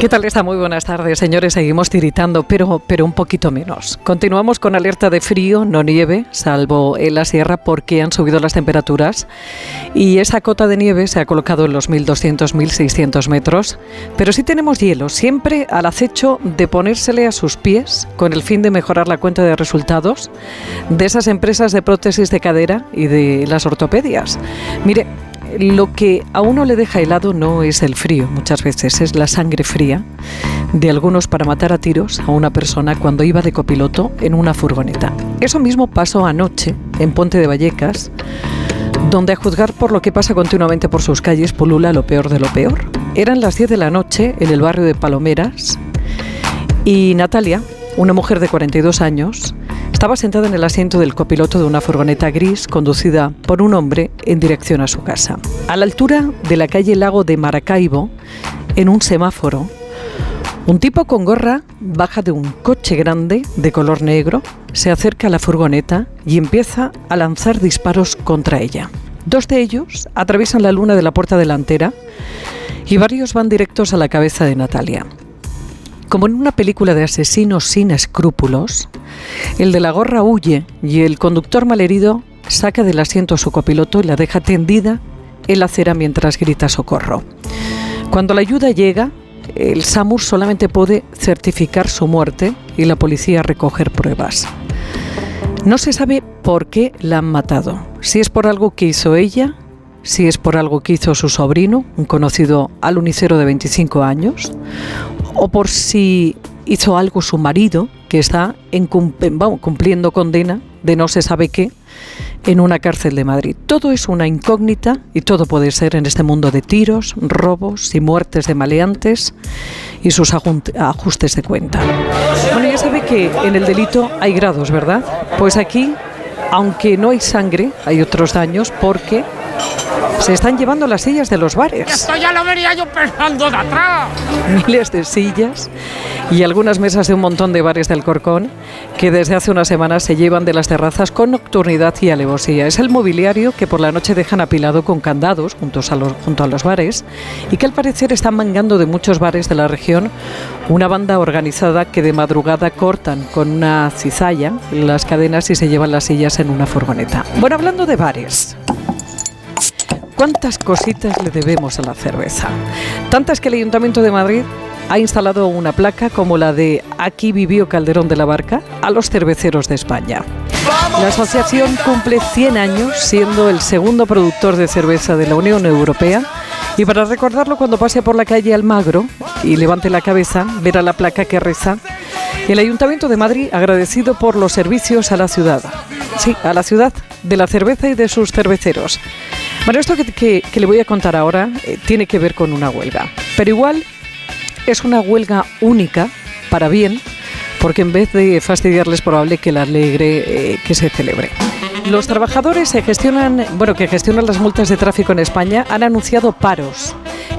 ¿Qué tal está? Muy buenas tardes, señores. Seguimos tiritando, pero, pero un poquito menos. Continuamos con alerta de frío, no nieve, salvo en la sierra porque han subido las temperaturas y esa cota de nieve se ha colocado en los 1.200, 1.600 metros. Pero sí tenemos hielo, siempre al acecho de ponérsele a sus pies con el fin de mejorar la cuenta de resultados de esas empresas de prótesis de cadera y de las ortopedias. Mire, lo que a uno le deja helado no es el frío, muchas veces es la sangre fría de algunos para matar a tiros a una persona cuando iba de copiloto en una furgoneta. Eso mismo pasó anoche en Ponte de Vallecas, donde a juzgar por lo que pasa continuamente por sus calles pulula lo peor de lo peor. Eran las 10 de la noche en el barrio de Palomeras y Natalia, una mujer de 42 años, estaba sentada en el asiento del copiloto de una furgoneta gris conducida por un hombre en dirección a su casa. A la altura de la calle Lago de Maracaibo, en un semáforo, un tipo con gorra baja de un coche grande de color negro, se acerca a la furgoneta y empieza a lanzar disparos contra ella. Dos de ellos atraviesan la luna de la puerta delantera y varios van directos a la cabeza de Natalia. Como en una película de asesinos sin escrúpulos, el de la gorra huye y el conductor malherido saca del asiento a su copiloto y la deja tendida en la acera mientras grita socorro. Cuando la ayuda llega, el SAMUR solamente puede certificar su muerte y la policía recoger pruebas. No se sabe por qué la han matado, si es por algo que hizo ella, si es por algo que hizo su sobrino, un conocido alunicero de 25 años, o por si hizo algo su marido, que está en, cumpliendo condena de no se sabe qué en una cárcel de Madrid. Todo es una incógnita y todo puede ser en este mundo de tiros, robos y muertes de maleantes y sus ajustes de cuenta. Bueno, ya sabe que en el delito hay grados, ¿verdad? Pues aquí, aunque no hay sangre, hay otros daños porque se están llevando las sillas de los bares. Esto ya lo vería yo pensando de atrás. Miles de sillas y algunas mesas de un montón de bares del Corcón que desde hace unas semanas se llevan de las terrazas con nocturnidad y alevosía. Es el mobiliario que por la noche dejan apilado con candados juntos a los, junto a los bares y que al parecer están mangando de muchos bares de la región una banda organizada que de madrugada cortan con una cizalla las cadenas y se llevan las sillas en una furgoneta. Bueno, hablando de bares. ¿Cuántas cositas le debemos a la cerveza? Tantas que el Ayuntamiento de Madrid ha instalado una placa como la de Aquí vivió Calderón de la Barca a los cerveceros de España. La asociación cumple 100 años siendo el segundo productor de cerveza de la Unión Europea y para recordarlo cuando pase por la calle Almagro y levante la cabeza, verá la placa que reza el Ayuntamiento de Madrid agradecido por los servicios a la ciudad. Sí, a la ciudad de la cerveza y de sus cerveceros. Bueno, esto que, le voy a contar ahora eh, tiene que ver con una huelga, pero igual es una huelga única para bien, porque en vez de fastidiarles probable que la alegre eh, que se celebre. Los trabajadores se gestionan, bueno, que gestionan las multas de tráfico en España han anunciado paros.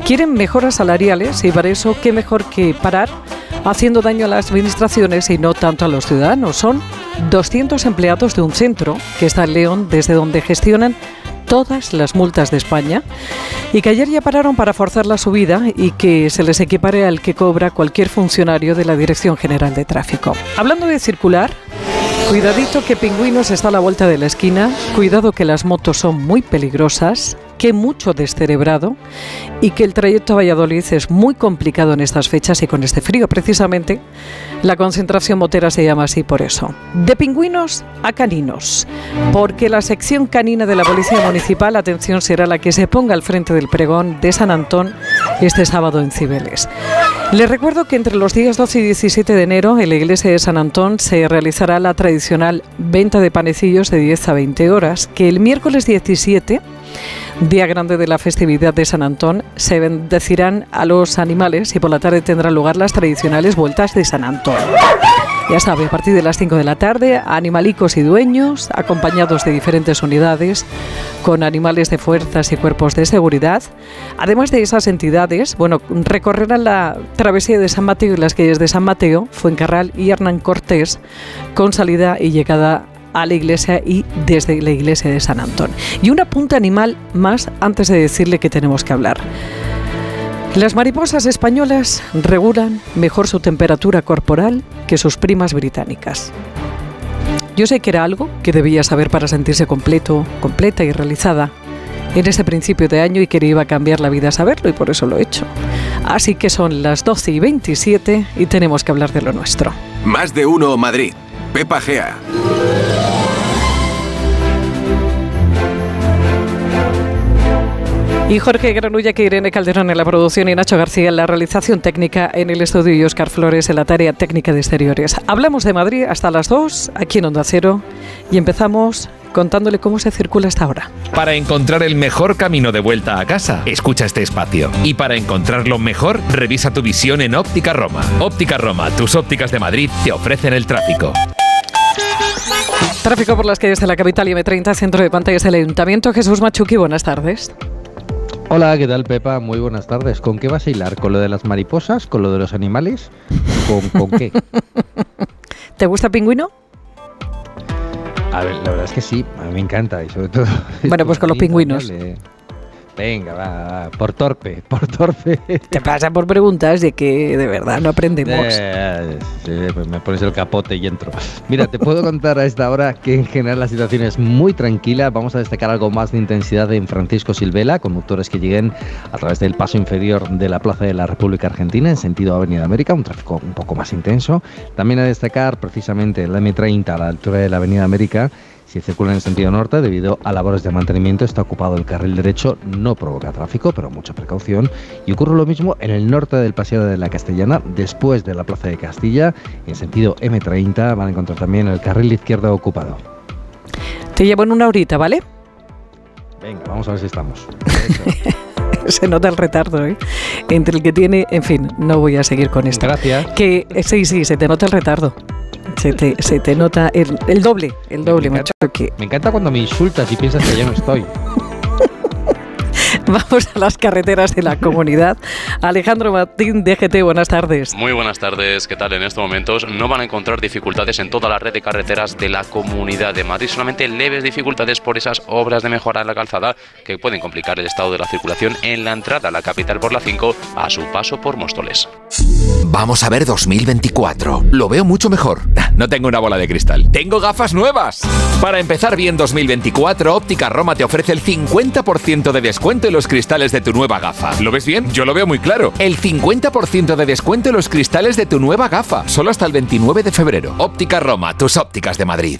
Quieren mejoras salariales y para eso qué mejor que parar haciendo daño a las administraciones y no tanto a los ciudadanos. Son 200 empleados de un centro que está en León, desde donde gestionan todas las multas de España y que ayer ya pararon para forzar la subida y que se les equipare al que cobra cualquier funcionario de la Dirección General de Tráfico. Hablando de circular, cuidadito que Pingüinos está a la vuelta de la esquina, cuidado que las motos son muy peligrosas, que mucho descerebrado y que el trayecto a Valladolid es muy complicado en estas fechas y con este frío. Precisamente la concentración motera se llama así por eso. De pingüinos a caninos, porque la sección canina de la Policía Municipal, atención, será la que se ponga al frente del pregón de San Antón este sábado en Cibeles. Les recuerdo que entre los días 12 y 17 de enero en la iglesia de San Antón se realizará la tradicional venta de panecillos de 10 a 20 horas, que el miércoles 17 día grande de la festividad de San Antón, se bendecirán a los animales y por la tarde tendrán lugar las tradicionales vueltas de San Antón. Ya sabe, a partir de las 5 de la tarde, animalicos y dueños, acompañados de diferentes unidades, con animales de fuerzas y cuerpos de seguridad. Además de esas entidades, bueno, recorrerán la travesía de San Mateo y las calles de San Mateo, Fuencarral y Hernán Cortés, con salida y llegada a la iglesia y desde la iglesia de San Antón. Y una punta animal más antes de decirle que tenemos que hablar. Las mariposas españolas regulan mejor su temperatura corporal que sus primas británicas. Yo sé que era algo que debía saber para sentirse completo, completa y realizada en este principio de año y que iba a cambiar la vida saberlo y por eso lo he hecho. Así que son las 12 y 27 y tenemos que hablar de lo nuestro. Más de uno Madrid. Pepa Gea. Y Jorge Granulla, que Irene Calderón en la producción y Nacho García en la realización técnica en el estudio y Oscar Flores en la tarea técnica de exteriores. Hablamos de Madrid hasta las 2 aquí en Onda Cero y empezamos contándole cómo se circula hasta ahora. Para encontrar el mejor camino de vuelta a casa, escucha este espacio. Y para encontrarlo mejor, revisa tu visión en Óptica Roma. Óptica Roma, tus ópticas de Madrid te ofrecen el tráfico. Tráfico por las calles de la capital y M30, centro de pantallas del Ayuntamiento. Jesús Machuqui, buenas tardes. Hola, ¿qué tal Pepa? Muy buenas tardes. ¿Con qué vas a hilar? ¿Con lo de las mariposas? ¿Con lo de los animales? ¿Con, con qué? ¿Te gusta pingüino? A ver, la verdad es que sí, a mí me encanta y sobre todo... Bueno, pues con los pingüinos. Dale. Venga, va, va, por torpe, por torpe. Te pasa por preguntas de que de verdad no aprendemos. Eh, pues me pones el capote y entro. Mira, te puedo contar a esta hora que en general la situación es muy tranquila. Vamos a destacar algo más de intensidad en Francisco Silvela, conductores que lleguen a través del paso inferior de la Plaza de la República Argentina en sentido Avenida América, un tráfico un poco más intenso. También a destacar precisamente la M30 a la altura de la Avenida América si circula en el sentido norte, debido a labores de mantenimiento, está ocupado el carril derecho, no provoca tráfico, pero mucha precaución. Y ocurre lo mismo en el norte del Paseo de la Castellana, después de la Plaza de Castilla, en sentido M30, van a encontrar también el carril izquierdo ocupado. Te llevo en una horita, ¿vale? Venga, vamos a ver si estamos. se nota el retardo, ¿eh? Entre el que tiene, en fin, no voy a seguir con esto. Gracias. Que eh, sí, sí, se te nota el retardo. Se te, se te nota el, el doble, el doble, Me macho. Que Me encanta cuando me insultas y piensas que ya no estoy. vamos a las carreteras de la comunidad. Alejandro Martín, DGT, buenas tardes. Muy buenas tardes, ¿qué tal? En estos momentos no van a encontrar dificultades en toda la red de carreteras de la Comunidad de Madrid, solamente leves dificultades por esas obras de mejora en la calzada que pueden complicar el estado de la circulación en la entrada a la capital por la 5 a su paso por Móstoles. Vamos a ver 2024. Lo veo mucho mejor. No tengo una bola de cristal. ¡Tengo gafas nuevas! Para empezar bien 2024, Óptica Roma te ofrece el 50% de descuento en los cristales de tu nueva gafa. ¿Lo ves bien? Yo lo veo muy claro. El 50% de descuento en los cristales de tu nueva gafa. Solo hasta el 29 de febrero. Óptica Roma, tus ópticas de Madrid.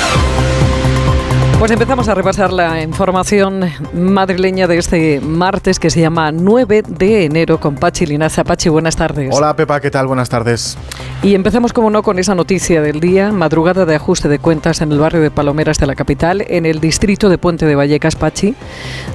Pues empezamos a repasar la información madrileña de este martes que se llama 9 de enero con Pachi Linaza. Pachi, buenas tardes. Hola Pepa, ¿qué tal? Buenas tardes. Y empezamos, como no, con esa noticia del día, madrugada de ajuste de cuentas en el barrio de Palomeras de la capital, en el distrito de Puente de Vallecas, Pachi,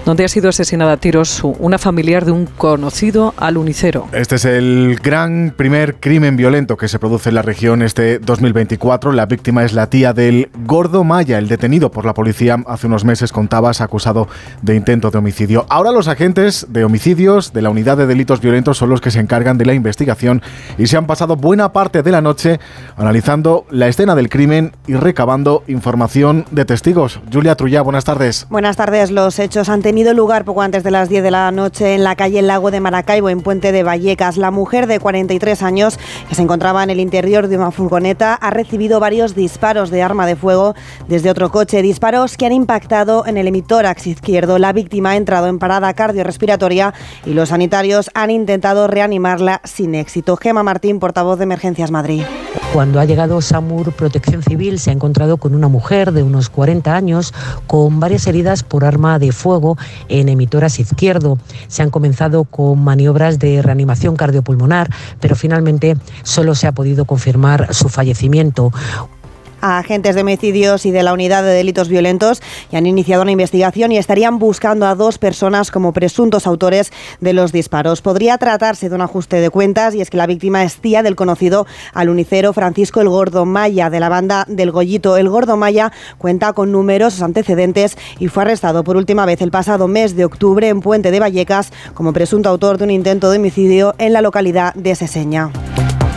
donde ha sido asesinada a tiros una familiar de un conocido alunicero. Este es el gran primer crimen violento que se produce en la región este 2024. La víctima es la tía del Gordo Maya, el detenido por la policía hace unos meses con Tabas, acusado de intento de homicidio. Ahora los agentes de homicidios de la unidad de delitos violentos son los que se encargan de la investigación y se han pasado buena parte de la noche analizando la escena del crimen y recabando información de testigos. Julia Trullá, buenas tardes. Buenas tardes. Los hechos han tenido lugar poco antes de las 10 de la noche en la calle Lago de Maracaibo, en Puente de Vallecas. La mujer de 43 años, que se encontraba en el interior de una furgoneta, ha recibido varios disparos de arma de fuego desde otro coche. Disparos que han impactado en el hemitórax izquierdo. La víctima ha entrado en parada cardiorrespiratoria y los sanitarios han intentado reanimarla sin éxito. Gema Martín, portavoz de Emergencias Madrid. Cuando ha llegado SAMUR Protección Civil se ha encontrado con una mujer de unos 40 años con varias heridas por arma de fuego en emitoras izquierdo. Se han comenzado con maniobras de reanimación cardiopulmonar, pero finalmente solo se ha podido confirmar su fallecimiento. A agentes de homicidios y de la unidad de delitos violentos y han iniciado una investigación y estarían buscando a dos personas como presuntos autores de los disparos. Podría tratarse de un ajuste de cuentas y es que la víctima es tía del conocido alunicero Francisco El Gordo Maya de la banda del Gollito. El Gordo Maya cuenta con numerosos antecedentes y fue arrestado por última vez el pasado mes de octubre en Puente de Vallecas como presunto autor de un intento de homicidio en la localidad de Seseña.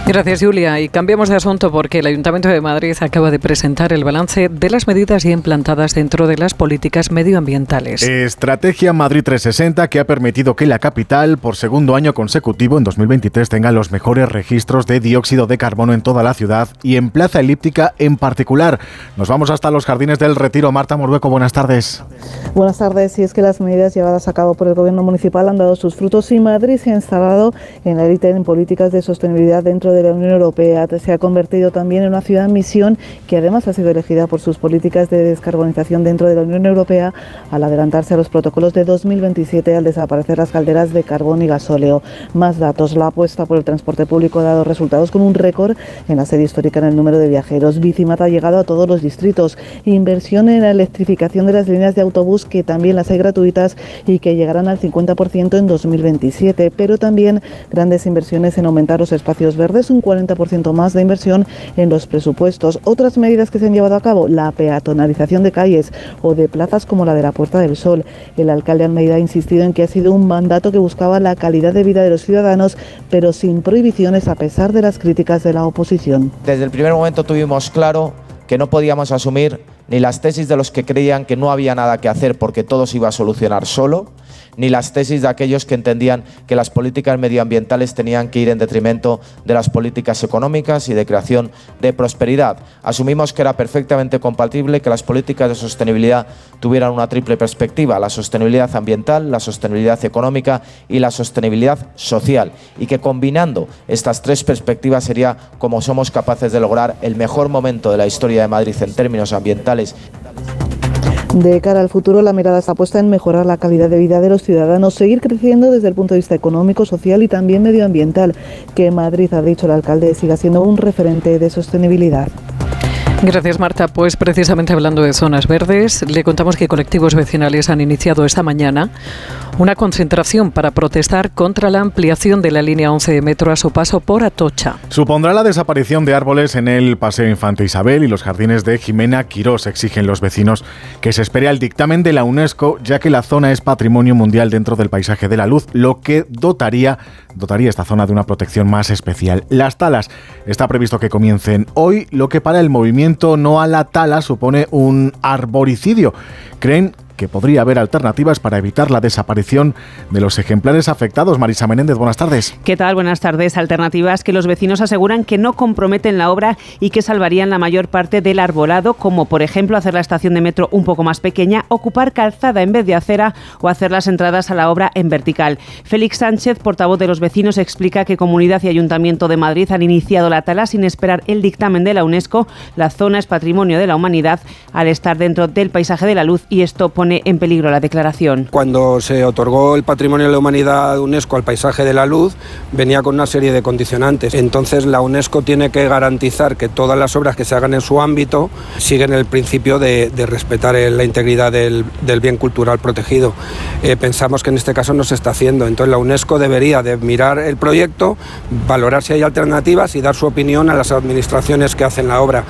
Gracias, Julia. Y cambiamos de asunto porque el Ayuntamiento de Madrid acaba de presentar el balance de las medidas ya implantadas dentro de las políticas medioambientales. Estrategia Madrid 360 que ha permitido que la capital, por segundo año consecutivo en 2023, tenga los mejores registros de dióxido de carbono en toda la ciudad y en Plaza Elíptica en particular. Nos vamos hasta los jardines del Retiro. Marta Morbeco, buenas tardes. Buenas tardes. Y es que las medidas llevadas a cabo por el Gobierno Municipal han dado sus frutos y Madrid se ha instalado en la élite en políticas de sostenibilidad dentro de de la Unión Europea. Se ha convertido también en una ciudad misión que además ha sido elegida por sus políticas de descarbonización dentro de la Unión Europea al adelantarse a los protocolos de 2027 al desaparecer las calderas de carbón y gasóleo. Más datos. La apuesta por el transporte público ha dado resultados con un récord en la serie histórica en el número de viajeros. Bicimat ha llegado a todos los distritos. Inversión en la electrificación de las líneas de autobús que también las hay gratuitas y que llegarán al 50% en 2027. Pero también grandes inversiones en aumentar los espacios verdes un 40% más de inversión en los presupuestos. Otras medidas que se han llevado a cabo, la peatonalización de calles o de plazas como la de la Puerta del Sol. El alcalde Almeida ha insistido en que ha sido un mandato que buscaba la calidad de vida de los ciudadanos, pero sin prohibiciones a pesar de las críticas de la oposición. Desde el primer momento tuvimos claro que no podíamos asumir ni las tesis de los que creían que no había nada que hacer porque todo se iba a solucionar solo, ni las tesis de aquellos que entendían que las políticas medioambientales tenían que ir en detrimento de las políticas económicas y de creación de prosperidad. Asumimos que era perfectamente compatible que las políticas de sostenibilidad tuvieran una triple perspectiva, la sostenibilidad ambiental, la sostenibilidad económica y la sostenibilidad social, y que combinando estas tres perspectivas sería como somos capaces de lograr el mejor momento de la historia de Madrid en términos ambientales. De cara al futuro, la mirada está puesta en mejorar la calidad de vida de los ciudadanos, seguir creciendo desde el punto de vista económico, social y también medioambiental, que Madrid, ha dicho el alcalde, siga siendo un referente de sostenibilidad. Gracias, Marta. Pues precisamente hablando de zonas verdes, le contamos que colectivos vecinales han iniciado esta mañana una concentración para protestar contra la ampliación de la línea 11 de metro a su paso por Atocha. Supondrá la desaparición de árboles en el Paseo Infante Isabel y los jardines de Jimena Quirós. Exigen los vecinos que se espere al dictamen de la UNESCO, ya que la zona es patrimonio mundial dentro del paisaje de la luz, lo que dotaría, dotaría esta zona de una protección más especial. Las talas está previsto que comiencen hoy, lo que para el movimiento no a la tala supone un arboricidio. Creen que podría haber alternativas para evitar la desaparición de los ejemplares afectados. Marisa Menéndez, buenas tardes. ¿Qué tal? Buenas tardes. Alternativas que los vecinos aseguran que no comprometen la obra y que salvarían la mayor parte del arbolado, como por ejemplo hacer la estación de metro un poco más pequeña, ocupar calzada en vez de acera o hacer las entradas a la obra en vertical. Félix Sánchez, portavoz de los vecinos, explica que Comunidad y Ayuntamiento de Madrid han iniciado la tala sin esperar el dictamen de la UNESCO. La zona es patrimonio de la humanidad al estar dentro del paisaje de la luz y esto pone en peligro la declaración. Cuando se otorgó el Patrimonio de la Humanidad de UNESCO al paisaje de la luz, venía con una serie de condicionantes. Entonces la UNESCO tiene que garantizar que todas las obras que se hagan en su ámbito siguen el principio de, respetar la integridad del, bien cultural protegido. Eh, pensamos que en este caso no se está haciendo. Entonces la UNESCO debería de mirar el proyecto, valorar si hay alternativas y dar su opinión a las administraciones que hacen la obra.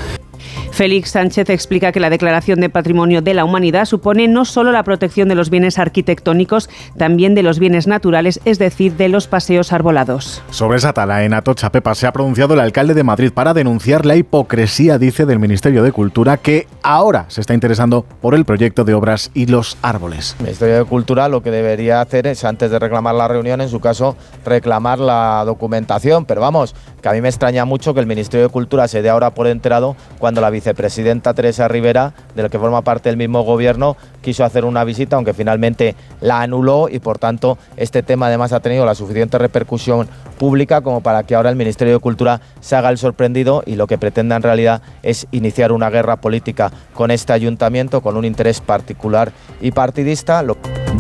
Félix Sánchez explica que la Declaración de Patrimonio de la Humanidad supone no solo la protección de los bienes arquitectónicos, también de los bienes naturales, es decir, de los paseos arbolados. Sobre esa tala en Atocha Pepa se ha pronunciado el alcalde de Madrid para denunciar la hipocresía, dice, del Ministerio de Cultura, que ahora se está interesando por el proyecto de obras y los árboles. El Ministerio de Cultura lo que debería hacer es, antes de reclamar la reunión, en su caso, reclamar la documentación. Pero vamos, que a mí me extraña mucho que el Ministerio de Cultura se dé ahora por enterado cuando la vice vicepresidenta Teresa Rivera, de la que forma parte del mismo gobierno, quiso hacer una visita, aunque finalmente la anuló y por tanto este tema además ha tenido la suficiente repercusión pública como para que ahora el Ministerio de Cultura se haga el sorprendido y lo que pretenda en realidad es iniciar una guerra política con este ayuntamiento con un interés particular y partidista.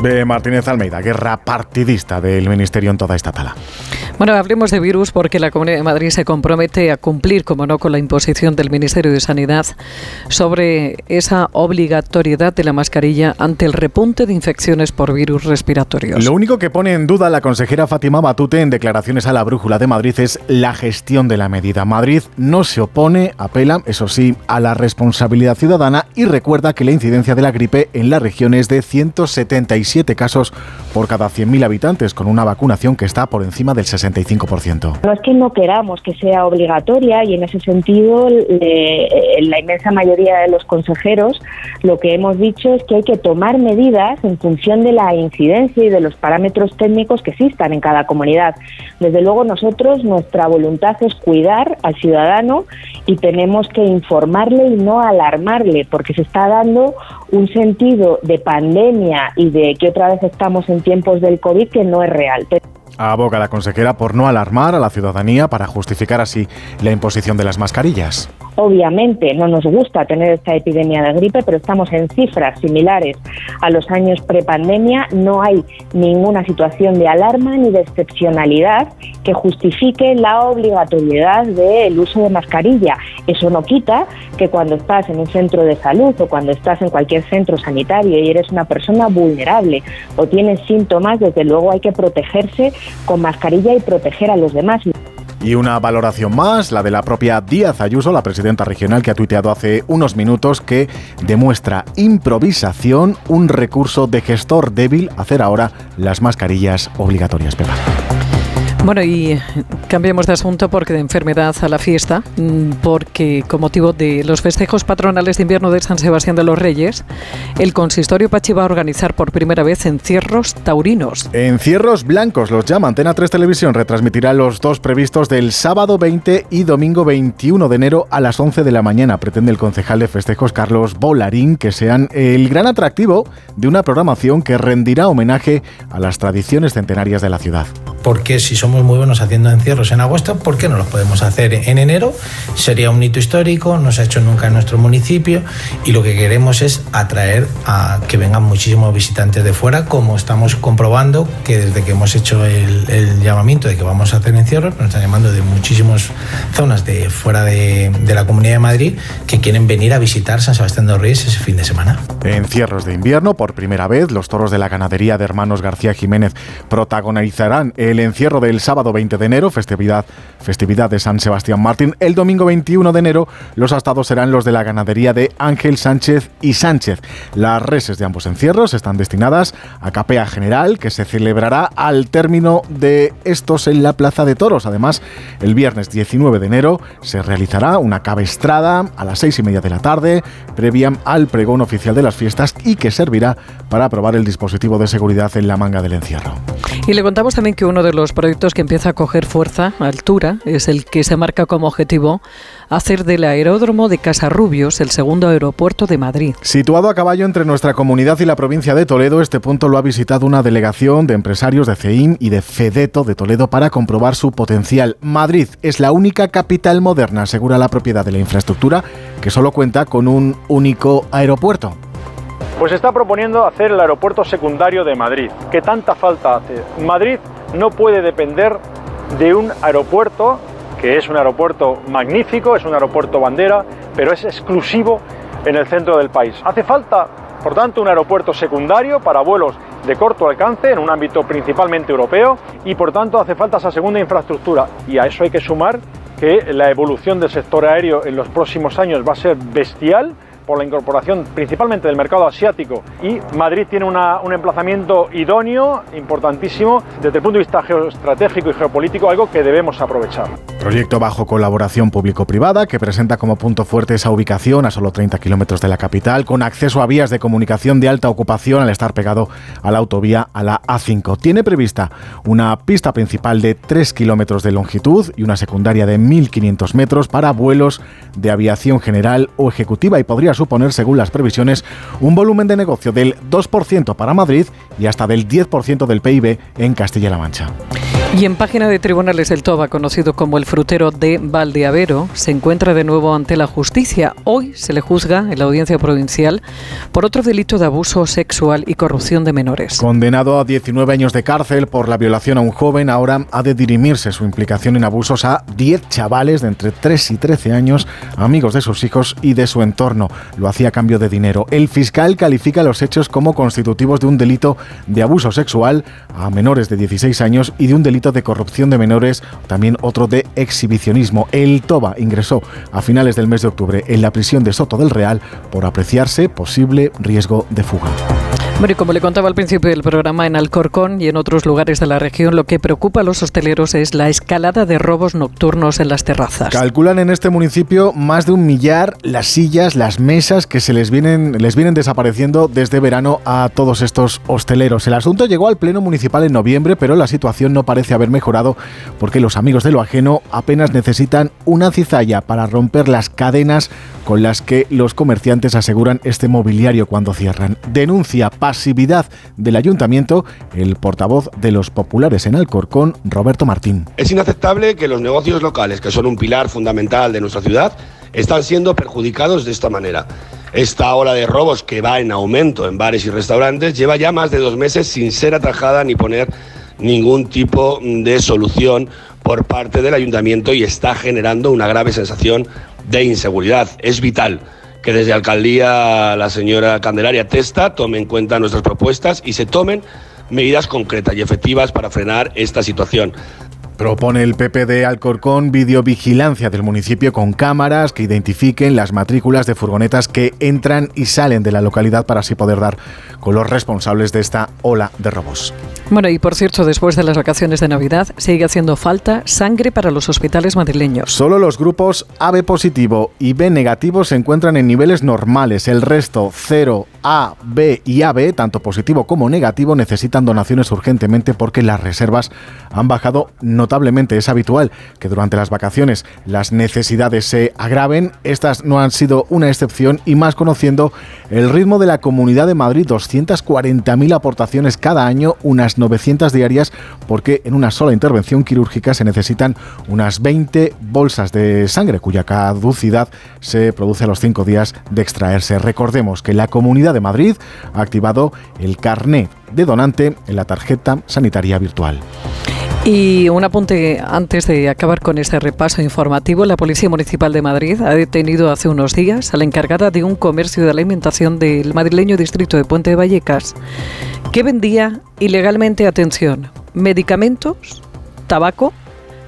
De Martínez Almeida, guerra partidista del Ministerio en toda esta tala. Bueno, hablemos de virus porque la Comunidad de Madrid se compromete a cumplir, como no, con la imposición del Ministerio de Sanidad sobre esa obligatoriedad de la mascarilla ante el repunte de infecciones por virus respiratorios. Lo único que pone en duda la consejera Fátima Batute en declaraciones a la Brújula de Madrid es la gestión de la medida. Madrid no se opone, apela, eso sí, a la responsabilidad ciudadana y recuerda que la incidencia de la gripe en la región es de 177 casos por cada 100.000 habitantes, con una vacunación que está por encima del 60%. No es que no queramos que sea obligatoria y en ese sentido la inmensa mayoría de los consejeros lo que hemos dicho es que hay que tomar medidas en función de la incidencia y de los parámetros técnicos que existan en cada comunidad. Desde luego nosotros nuestra voluntad es cuidar al ciudadano y tenemos que informarle y no alarmarle porque se está dando un sentido de pandemia y de que otra vez estamos en tiempos del COVID que no es real. Aboga la consejera por no alarmar a la ciudadanía para justificar así la imposición de las mascarillas. Obviamente no nos gusta tener esta epidemia de gripe, pero estamos en cifras similares a los años prepandemia. No hay ninguna situación de alarma ni de excepcionalidad que justifique la obligatoriedad del uso de mascarilla. Eso no quita que cuando estás en un centro de salud o cuando estás en cualquier centro sanitario y eres una persona vulnerable o tienes síntomas, desde luego hay que protegerse con mascarilla y proteger a los demás. Y una valoración más, la de la propia Díaz Ayuso, la presidenta regional, que ha tuiteado hace unos minutos que demuestra improvisación, un recurso de gestor débil, hacer ahora las mascarillas obligatorias. Bueno, y cambiemos de asunto porque de enfermedad a la fiesta, mm, porque con motivo de los festejos patronales de invierno de San Sebastián de los Reyes, el consistorio Pachi va a organizar por primera vez encierros taurinos. Encierros blancos los llama. Antena 3 Televisión retransmitirá los dos previstos del sábado 20 y domingo 21 de enero a las 11 de la mañana. Pretende el concejal de festejos Carlos Bolarín que sean el gran atractivo de una programación que rendirá homenaje a las tradiciones centenarias de la ciudad. Porque si somos muy buenos haciendo encierros en agosto, ¿por qué no los podemos hacer en enero? Sería un hito histórico, no se ha hecho nunca en nuestro municipio y lo que queremos es atraer a que vengan muchísimos visitantes de fuera, como estamos comprobando que desde que hemos hecho el, llamamiento de que vamos a hacer encierros, nos están llamando de muchísimas zonas de fuera de, de la Comunidad de Madrid que quieren venir a visitar San Sebastián de los Reyes ese fin de semana. Encierros de invierno, por primera vez, los toros de la ganadería de hermanos García Jiménez protagonizarán el encierro del sábado 20 de enero, festividad, festividad de San Sebastián Martín. El domingo 21 de enero, los astados serán los de la ganadería de Ángel Sánchez y Sánchez. Las reses de ambos encierros están destinadas a capea general, que se celebrará al término de estos en la Plaza de Toros. Además, el viernes 19 de enero se realizará una cabestrada a las seis y media de la tarde, previa al pregón oficial de las fiestas y que servirá para aprobar el dispositivo de seguridad en la manga del encierro. Y le contamos también que uno de los proyectos que empieza a coger fuerza, altura, es el que se marca como objetivo hacer del aeródromo de Casarrubios el segundo aeropuerto de Madrid. Situado a caballo entre nuestra comunidad y la provincia de Toledo, este punto lo ha visitado una delegación de empresarios de CEIM y de FEDETO de Toledo para comprobar su potencial. Madrid es la única capital moderna, asegura la propiedad de la infraestructura, que solo cuenta con un único aeropuerto. Pues está proponiendo hacer el aeropuerto secundario de Madrid, que tanta falta hace. Madrid no puede depender de un aeropuerto, que es un aeropuerto magnífico, es un aeropuerto bandera, pero es exclusivo en el centro del país. Hace falta, por tanto, un aeropuerto secundario para vuelos de corto alcance en un ámbito principalmente europeo y por tanto hace falta esa segunda infraestructura y a eso hay que sumar que la evolución del sector aéreo en los próximos años va a ser bestial por la incorporación principalmente del mercado asiático y Madrid tiene un emplazamiento idóneo, importantísimo, desde el punto de vista geoestratégico y geopolítico, algo que debemos aprovechar. Proyecto bajo colaboración público-privada que presenta como punto fuerte esa ubicación a solo 30 kilómetros de la capital, con acceso a vías de comunicación de alta ocupación al estar pegado a la autovía a la A5. Tiene prevista una pista principal de 3 kilómetros de longitud y una secundaria de 1.500 metros para vuelos de aviación general o ejecutiva y podría suponer, según las previsiones, un volumen de negocio del 2% para Madrid y hasta del 10% del PIB en Castilla-La Mancha. Y en página de tribunales el Toba, conocido como el frutero de Valdeavero, se encuentra de nuevo ante la justicia. Hoy se le juzga en la audiencia provincial por otro delito de abuso sexual y corrupción de menores. Condenado a 19 años de cárcel por la violación a un joven, ahora ha de dirimirse su implicación en abusos a 10 chavales de entre 3 y 13 años, amigos de sus hijos y de su entorno. Lo hacía a cambio de dinero. El fiscal califica los hechos como constitutivos de un delito de abuso sexual a menores de 16 años y de un delito de corrupción de menores, también otro de exhibicionismo. El TOBA ingresó a finales del mes de octubre en la prisión de Soto del Real por apreciarse posible riesgo de fuga. Bueno, como le contaba al principio del programa, en Alcorcón y en otros lugares de la región, lo que preocupa a los hosteleros es la escalada de robos nocturnos en las terrazas. Calculan en este municipio más de un millar las sillas, las mesas que se les vienen, les vienen desapareciendo desde verano a todos estos hosteleros. El asunto llegó al Pleno Municipal en noviembre, pero la situación no parece haber mejorado porque los amigos de lo ajeno apenas necesitan una cizalla para romper las cadenas con las que los comerciantes aseguran este mobiliario cuando cierran. Denuncia pasividad del ayuntamiento el portavoz de los populares en Alcorcón, Roberto Martín. Es inaceptable que los negocios locales, que son un pilar fundamental de nuestra ciudad, están siendo perjudicados de esta manera. Esta ola de robos que va en aumento en bares y restaurantes lleva ya más de dos meses sin ser atajada ni poner ningún tipo de solución por parte del ayuntamiento y está generando una grave sensación de inseguridad. Es vital que desde Alcaldía la señora Candelaria Testa tome en cuenta nuestras propuestas y se tomen medidas concretas y efectivas para frenar esta situación. Propone el PP de Alcorcón videovigilancia del municipio con cámaras que identifiquen las matrículas de furgonetas que entran y salen de la localidad para así poder dar con los responsables de esta ola de robos. Bueno, y por cierto, después de las vacaciones de Navidad sigue haciendo falta sangre para los hospitales madrileños. Solo los grupos AB positivo y B negativo se encuentran en niveles normales. El resto, 0, A, B y AB, tanto positivo como negativo, necesitan donaciones urgentemente porque las reservas han bajado notablemente. Es habitual que durante las vacaciones las necesidades se agraven. Estas no han sido una excepción y más conociendo el ritmo de la Comunidad de Madrid, 240.000 aportaciones cada año, unas 900 diarias, porque en una sola intervención quirúrgica se necesitan unas 20 bolsas de sangre, cuya caducidad se produce a los 5 días de extraerse. Recordemos que la Comunidad de Madrid ha activado el carné de donante en la tarjeta sanitaria virtual. Y un apunte antes de acabar con este repaso informativo. La Policía Municipal de Madrid ha detenido hace unos días a la encargada de un comercio de alimentación del madrileño distrito de Puente de Vallecas que vendía ilegalmente, atención, medicamentos, tabaco,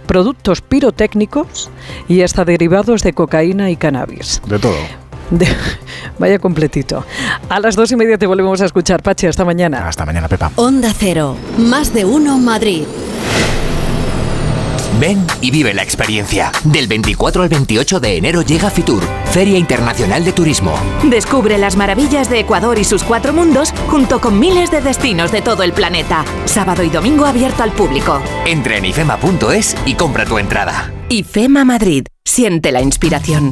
productos pirotécnicos y hasta derivados de cocaína y cannabis. De todo. vaya completito. A las dos y media te volvemos a escuchar, Pachi. Hasta mañana. Hasta mañana, Pepa. Onda Cero. Más de uno Madrid. Ven y vive la experiencia. Del 24 al 28 de enero llega Fitur, Feria Internacional de Turismo. Descubre las maravillas de Ecuador y sus cuatro mundos junto con miles de destinos de todo el planeta. Sábado y domingo abierto al público. Entra en ifema.es y compra tu entrada. IFEMA Madrid. Siente la inspiración.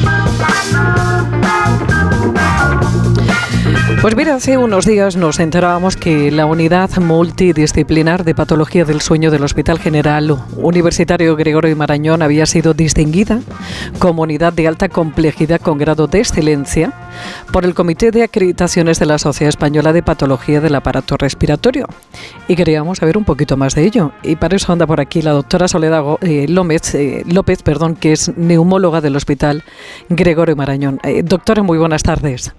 Pues mira, hace unos días nos enterábamos que la unidad multidisciplinar de patología del sueño del Hospital General Universitario Gregorio Marañón había sido distinguida como unidad de alta complejidad con grado de excelencia por el Comité de Acreditaciones de la Sociedad Española de Patología del Aparato Respiratorio. Y queríamos saber un poquito más de ello. Y para eso anda por aquí la doctora Soledad eh, López, eh, López perdón, que es neumóloga del Hospital Gregorio Marañón. Eh, doctora, muy buenas tardes.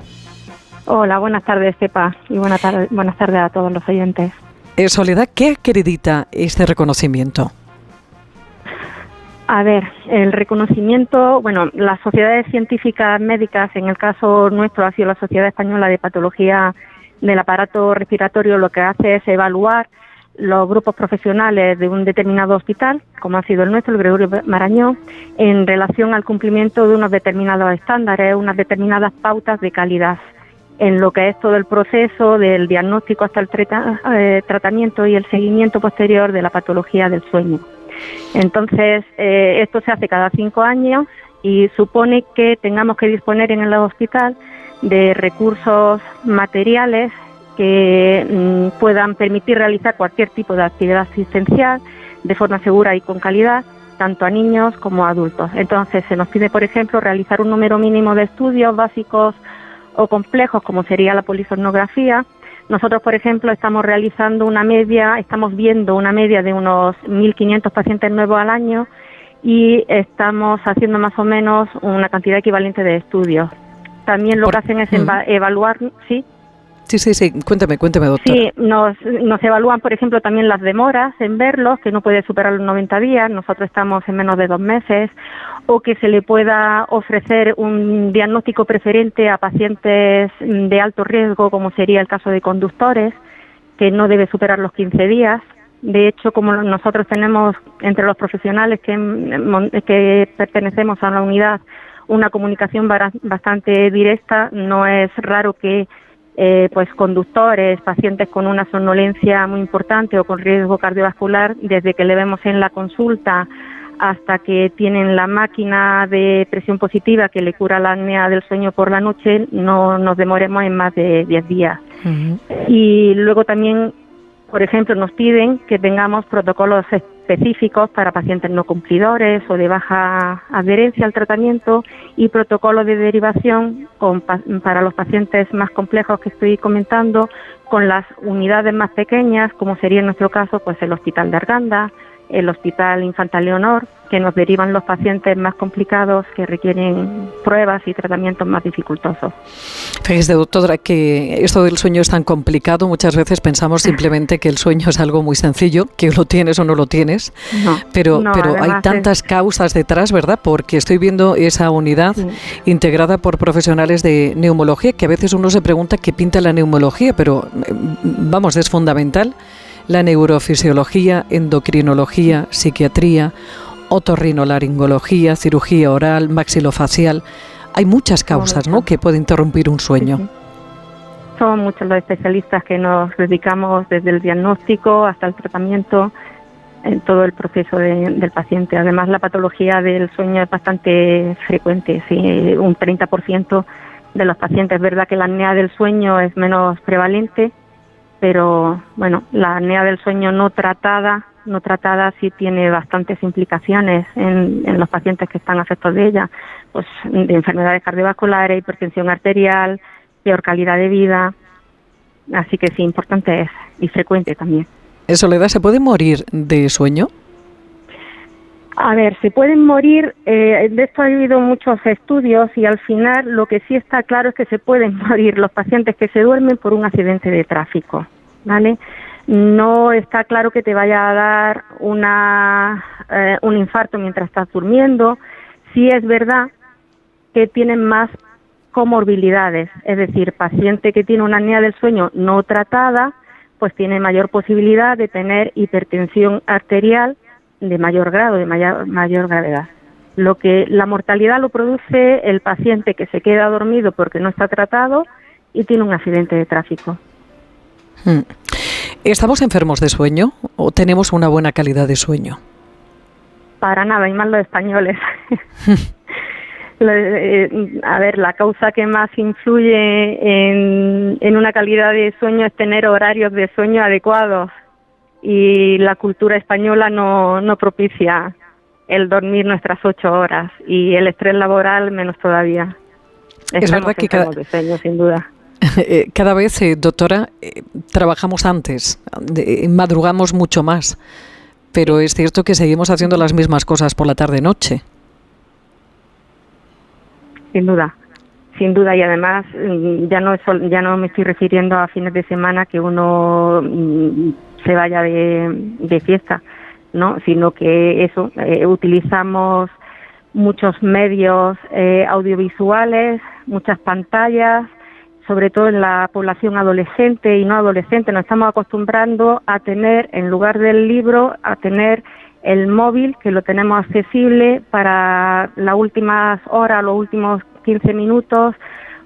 Hola, buenas tardes, Pepa, y buenas tardes, buenas tardes a todos los oyentes. Eh, Soledad, ¿qué acredita este reconocimiento? A ver, el reconocimiento, bueno, las sociedades científicas médicas, en el caso nuestro ha sido la Sociedad Española de Patología del Aparato Respiratorio, lo que hace es evaluar los grupos profesionales de un determinado hospital, como ha sido el nuestro, el Gregorio Marañón, en relación al cumplimiento de unos determinados estándares, unas determinadas pautas de calidad en lo que es todo el proceso del diagnóstico hasta el eh, tratamiento y el seguimiento posterior de la patología del sueño. Entonces, eh, esto se hace cada cinco años y supone que tengamos que disponer en el hospital de recursos materiales que mm, puedan permitir realizar cualquier tipo de actividad asistencial de forma segura y con calidad, tanto a niños como a adultos. Entonces, se nos pide, por ejemplo, realizar un número mínimo de estudios básicos o complejos, como sería la polisomnografía. Nosotros, por ejemplo, estamos realizando una media, estamos viendo una media de unos 1.500 pacientes nuevos al año y estamos haciendo más o menos una cantidad equivalente de estudios. También lo que hacen es evaluar, ¿sí? Sí, sí, sí, cuéntame, cuéntame, doctor. Sí, nos, nos evalúan, por ejemplo, también las demoras en verlos, que no puede superar los 90 días, nosotros estamos en menos de dos meses, o que se le pueda ofrecer un diagnóstico preferente a pacientes de alto riesgo, como sería el caso de conductores, que no debe superar los 15 días. De hecho, como nosotros tenemos entre los profesionales que, que pertenecemos a la unidad una comunicación bastante directa, no es raro que eh, pues conductores, pacientes con una somnolencia muy importante o con riesgo cardiovascular, desde que le vemos en la consulta hasta que tienen la máquina de presión positiva que le cura la apnea del sueño por la noche, no nos demoremos en más de 10 días. Y luego también por ejemplo, nos piden que tengamos protocolos específicos para pacientes no cumplidores o de baja adherencia al tratamiento y protocolos de derivación para los pacientes más complejos que estoy comentando con las unidades más pequeñas, como sería en nuestro caso pues el Hospital de Arganda, el Hospital Infanta Leonor, que nos derivan los pacientes más complicados que requieren pruebas y tratamientos más dificultosos. Fíjese, doctora, que esto del sueño es tan complicado. Muchas veces pensamos simplemente que el sueño es algo muy sencillo, que lo tienes o no lo tienes. pero pero hay tantas causas detrás, ¿verdad? Porque estoy viendo esa unidad integrada por profesionales de neumología, que a veces uno se pregunta qué pinta la neumología, pero eh, vamos, es fundamental la neurofisiología, endocrinología, psiquiatría, otorrinolaringología, cirugía oral, maxilofacial. Hay muchas causas ¿no? que pueden interrumpir un sueño. Son muchos los especialistas que nos dedicamos desde el diagnóstico hasta el tratamiento en todo el proceso del paciente. Además, la patología del sueño es bastante frecuente, sí, un 30% de los pacientes. Es verdad que la apnea del sueño es menos prevalente, pero bueno, la apnea del sueño no tratada, no tratada sí tiene bastantes implicaciones en, los pacientes que están afectados de ella, pues de enfermedades cardiovasculares, hipertensión arterial, peor calidad de vida, así que sí, importante es y frecuente también. Soledad, ¿se puede morir de sueño? A ver, se pueden morir, eh, de esto ha habido muchos estudios y al final lo que sí está claro es que se pueden morir los pacientes que se duermen por un accidente de tráfico, ¿vale? No está claro que te vaya a dar una, eh, un infarto mientras estás durmiendo. Sí es verdad que tienen más comorbilidades, es decir, paciente que tiene una apnea del sueño no tratada, pues tiene mayor posibilidad de tener hipertensión arterial de mayor grado, de mayor, mayor gravedad. Lo que la mortalidad lo produce el paciente que se queda dormido porque no está tratado y tiene un accidente de tráfico. Hmm. ¿Estamos enfermos de sueño o tenemos una buena calidad de sueño? Para nada, y más los españoles. Eh, a ver, la causa que más influye en, en una calidad de sueño es tener horarios de sueño adecuados y la cultura española no, no propicia el dormir nuestras ocho horas y el estrés laboral menos todavía. es verdad que cada, sin duda. Eh, cada vez, eh, doctora, eh, trabajamos antes, madrugamos mucho más, pero es cierto que seguimos haciendo las mismas cosas por la tarde-noche. Sin duda, sin duda y además mm, ya no ya no me estoy refiriendo a fines de semana que uno mm, se vaya de, fiesta, ¿no? Sino que eso, utilizamos muchos medios audiovisuales, muchas pantallas sobre todo en la población adolescente y no adolescente, nos estamos acostumbrando a tener, en lugar del libro, a tener el móvil, que lo tenemos accesible para las últimas horas, los últimos 15 minutos,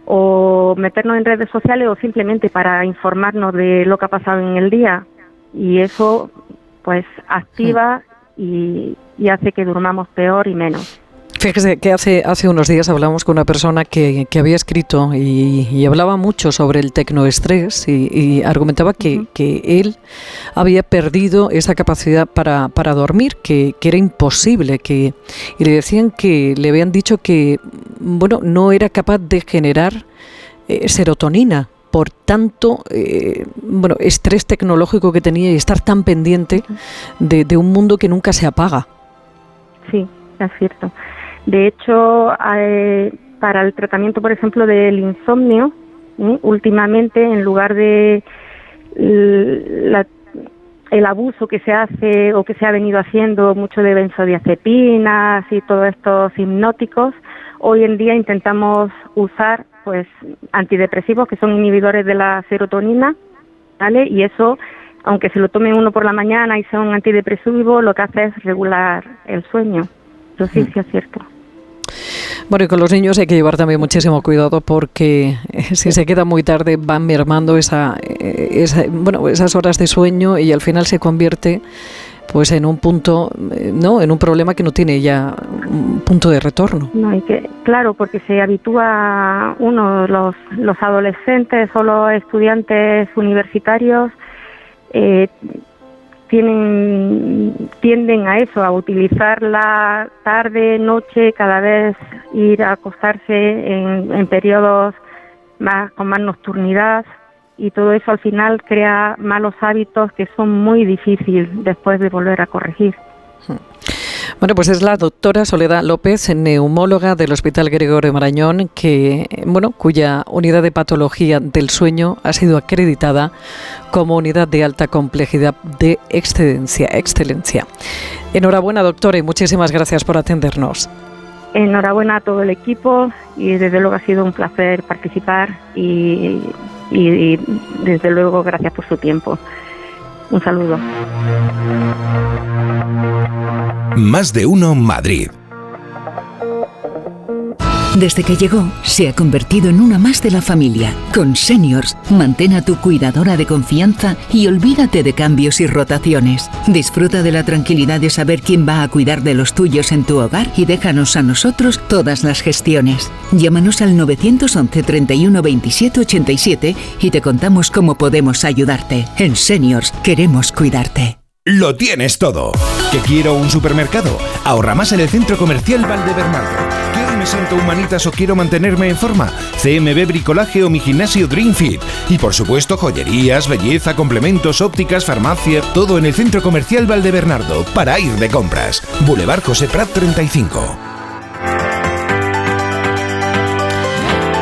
o meternos en redes sociales o simplemente para informarnos de lo que ha pasado en el día. Y eso, pues, activa y, y hace que durmamos peor y menos. Fíjese que hace, hace unos días hablamos con una persona que, que había escrito y, hablaba mucho sobre el tecnoestrés y, y argumentaba que, que, él había perdido esa capacidad para, para dormir, que, que, era imposible, que, y le decían que le habían dicho que bueno, no era capaz de generar eh, serotonina por tanto eh, bueno, estrés tecnológico que tenía y estar tan pendiente de, de un mundo que nunca se apaga. Sí, es cierto. De hecho, eh, para el tratamiento, por ejemplo, del insomnio, últimamente, en lugar de el abuso que se hace o que se ha venido haciendo mucho de benzodiazepinas y todos estos hipnóticos, hoy en día intentamos usar pues antidepresivos que son inhibidores de la serotonina, ¿vale? Y eso, aunque se lo tome uno por la mañana y sea un antidepresivo, lo que hace es regular el sueño. Eso sí, sí es cierto. Bueno, y con los niños hay que llevar también muchísimo cuidado porque eh, si se queda muy tarde van mermando esa, eh, esa, bueno, esas horas de sueño y al final se convierte pues en un punto, eh, no, en un problema que no tiene ya un punto de retorno. No, y que, claro, porque se habitúa uno, los, los adolescentes o los estudiantes universitarios tienen, tienden a eso, a utilizar la tarde, noche, cada vez ir a acostarse en, en periodos más, con más nocturnidad y todo eso al final crea malos hábitos que son muy difíciles después de volver a corregir. Bueno, pues es la doctora Soledad López, neumóloga del Hospital Gregorio Marañón, que, bueno, cuya unidad de patología del sueño ha sido acreditada como unidad de alta complejidad de excedencia, excelencia. Enhorabuena, doctora, y muchísimas gracias por atendernos. Enhorabuena a todo el equipo y desde luego ha sido un placer participar y, y desde luego gracias por su tiempo. Un saludo. Más de uno Madrid. Desde que llegó, se ha convertido en una más de la familia. Con Seniors, mantén a tu cuidadora de confianza y olvídate de cambios y rotaciones. Disfruta de la tranquilidad de saber quién va a cuidar de los tuyos en tu hogar y déjanos a nosotros todas las gestiones. Llámanos al 911 31 27 87 y te contamos cómo podemos ayudarte. En Seniors, queremos cuidarte. Lo tienes todo. ¿Que quiero un supermercado? Ahorra más en el Centro Comercial Valdebernardo. ¿Que hoy me siento humanitas o quiero mantenerme en forma? CMB Bricolaje o mi gimnasio Dream Fit. Y por supuesto joyerías, belleza, complementos, ópticas, farmacia, todo en el Centro Comercial Valdebernardo para ir de compras. Boulevard José Prat 35.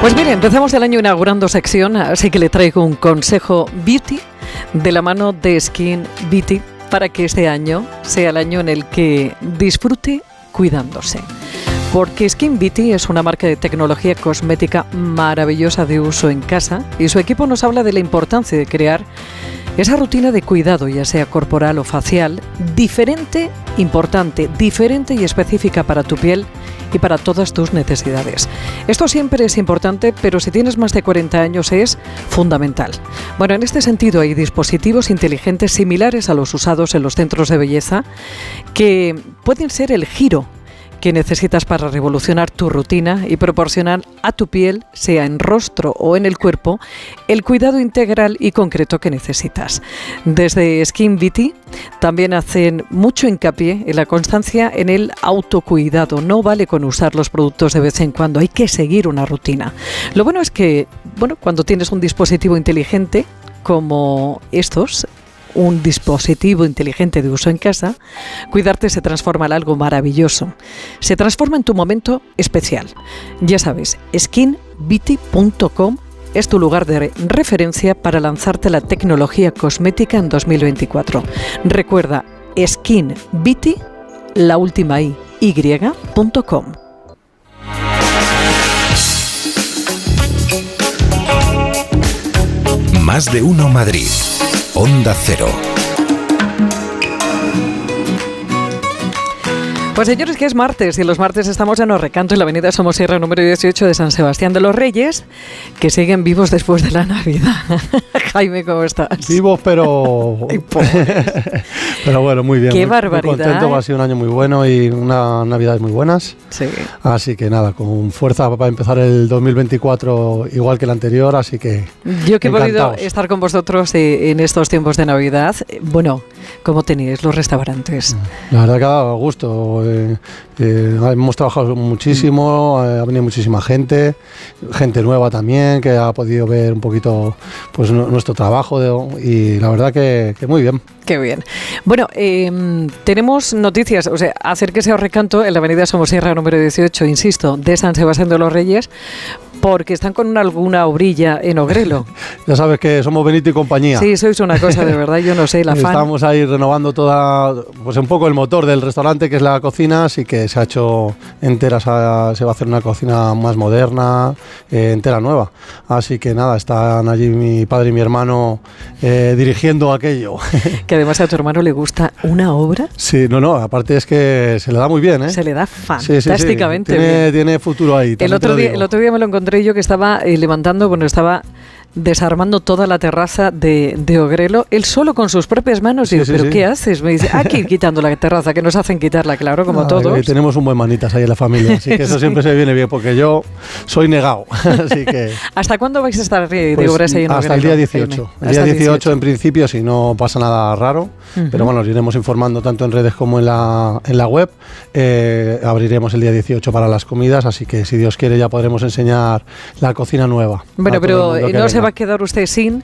Pues mire, empezamos el año inaugurando sección, así que le traigo un consejo beauty de la mano de Skin Beauty para que este año sea el año en el que disfrute cuidándose. Porque Skin Beauty es una marca de tecnología cosmética maravillosa de uso en casa y su equipo nos habla de la importancia de crear esa rutina de cuidado, ya sea corporal o facial, diferente, importante, diferente y específica para tu piel y para todas tus necesidades. Esto siempre es importante, pero si tienes más de 40 años es fundamental. Bueno, en este sentido hay dispositivos inteligentes similares a los usados en los centros de belleza que pueden ser el giro que necesitas para revolucionar tu rutina y proporcionar a tu piel, sea en rostro o en el cuerpo, el cuidado integral y concreto que necesitas. Desde Skin también hacen mucho hincapié en la constancia en el autocuidado. No vale con usar los productos de vez en cuando, hay que seguir una rutina. Lo bueno es que, bueno, cuando tienes un dispositivo inteligente como estos, un dispositivo inteligente de uso en casa, cuidarte se transforma en algo maravilloso. Se transforma en tu momento especial. Ya sabes, skinbeauty.com es tu lugar de referencia para lanzarte la tecnología cosmética en 2024. Recuerda, skinbeauty, la última i, y.com. Más de uno Madrid. Onda Cero. Pues señores, que es martes y los martes estamos en Recanto en la avenida Somosierra número 18 de San Sebastián de los Reyes, que siguen vivos después de la Navidad. Jaime, ¿cómo estás? Vivos, pero... pero bueno, muy bien. Qué muy, barbaridad. Muy contento, ¿eh? ha sido un año muy bueno y unas navidades muy buenas. Sí. Así que nada, con fuerza para empezar el 2024 igual que el anterior, así que... Yo que he podido estar con vosotros eh, en estos tiempos de Navidad, eh, bueno, ¿cómo teníais los restaurantes? La verdad que ha dado gusto. Eh, eh, hemos trabajado muchísimo, eh, ha venido muchísima gente, gente nueva también que ha podido ver un poquito pues nu- nuestro trabajo y la verdad que, muy bien. Qué bien. Bueno, eh, tenemos noticias, o sea, acérquese a Recanto en la avenida Somosierra número 18, insisto, de San Sebastián de los Reyes, porque están con una, alguna obrilla en Ogrelo. Ya sabes que somos Benito y compañía. Sí, sois una cosa de verdad, yo no sé, la fan. Estamos ahí renovando toda, pues un poco el motor del restaurante, que es la cocina, así que se ha hecho entera, se, ha- se va a hacer una cocina más moderna, eh, entera nueva. Así que nada, están allí mi padre y mi hermano eh, dirigiendo aquello. Que además a tu hermano le gusta una obra, sí, no, no, aparte es que se le da muy bien, ¿eh? se le da Sí, sí, sí. fantásticamente Tiene, bien. tiene futuro ahí. El otro, día, el otro día me lo encontré yo que estaba eh, levantando, bueno, estaba desarmando toda la terraza de, de Ogrelo, él solo con sus propias manos. y Sí, digo, sí, ¿pero sí. qué haces? Me dice, aquí quitando la terraza, que nos hacen quitarla, claro, como todos. eh, tenemos un buen manitas ahí en la familia, así que eso siempre se viene bien, porque yo soy negado. así que. ¿Hasta cuándo vais a estar de Pues, obras ahí en hasta el Ogrelo, día Jaime? 18. El día 18, en principio, si no pasa nada raro. Ujú. Pero bueno, os iremos informando tanto en redes como en la, en la web. Eh, abriremos el día 18 para las comidas, así que si Dios quiere ya podremos enseñar la cocina nueva. Bueno, el pero eh, que no se. Va a quedar usted sin,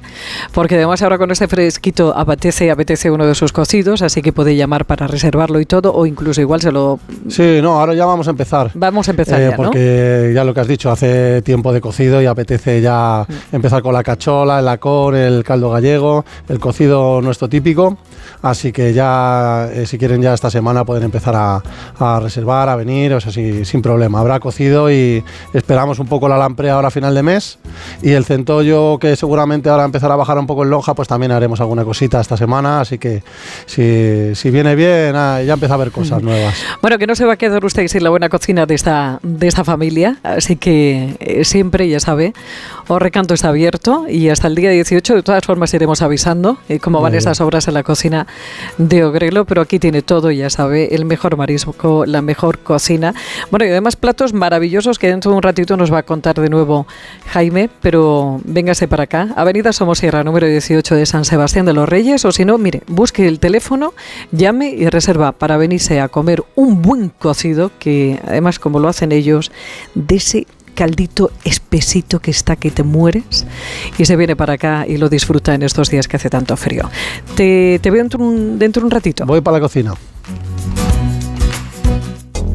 porque además ahora con este fresquito apetece, apetece uno de sus cocidos, así que puede llamar para reservarlo y todo, o incluso igual se lo... Sí, no, ahora ya vamos a empezar. Vamos a empezar Eh, ya, ¿no? porque ya lo que has dicho, hace tiempo de cocido y apetece ya Mm. empezar con la cachola, el lacón, el caldo gallego, el cocido nuestro típico. Así que ya, eh, si quieren, ya esta semana pueden empezar a, a reservar, a venir, o sea, sí, sin problema. Habrá cocido y esperamos un poco la lamprea ahora a final de mes. Y el centollo, que seguramente ahora empezará a bajar un poco en lonja, pues también haremos alguna cosita esta semana. Así que si, si viene bien, ah, ya empieza a haber cosas nuevas. Bueno, que no se va a quedar usted sin la buena cocina de esta, de esta familia, así que eh, siempre, ya sabe, recanto está abierto y hasta el día 18, de todas formas, iremos avisando eh, cómo van estas obras en la cocina de Ogrelo, pero aquí tiene todo, ya sabe, el mejor marisco, la mejor cocina. Bueno, y además platos maravillosos que dentro de un ratito nos va a contar de nuevo Jaime, pero véngase para acá, Avenida Somosierra, número 18 de San Sebastián de los Reyes, o si no, mire, busque el teléfono, llame y reserva para venirse a comer un buen cocido, que además como lo hacen ellos, de ese caldito espesito que está que te mueres y se viene para acá y lo disfruta en estos días que hace tanto frío. Te, te veo dentro un, un ratito. Voy para la cocina.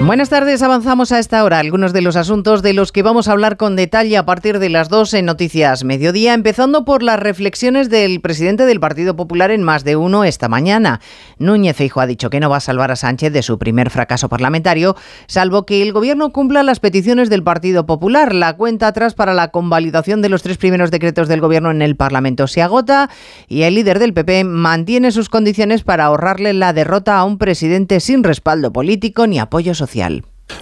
Buenas tardes, avanzamos a esta hora algunos de los asuntos de los que vamos a hablar con detalle a partir de las 2 en Noticias Mediodía, empezando por las reflexiones del presidente del Partido Popular en más de uno esta mañana. Núñez Feijóo ha dicho que no va a salvar a Sánchez de su primer fracaso parlamentario, salvo que el gobierno cumpla las peticiones del Partido Popular. La cuenta atrás para la convalidación de los tres primeros decretos del gobierno en el Parlamento se agota y el líder del PP mantiene sus condiciones para ahorrarle la derrota a un presidente sin respaldo político ni apoyo social.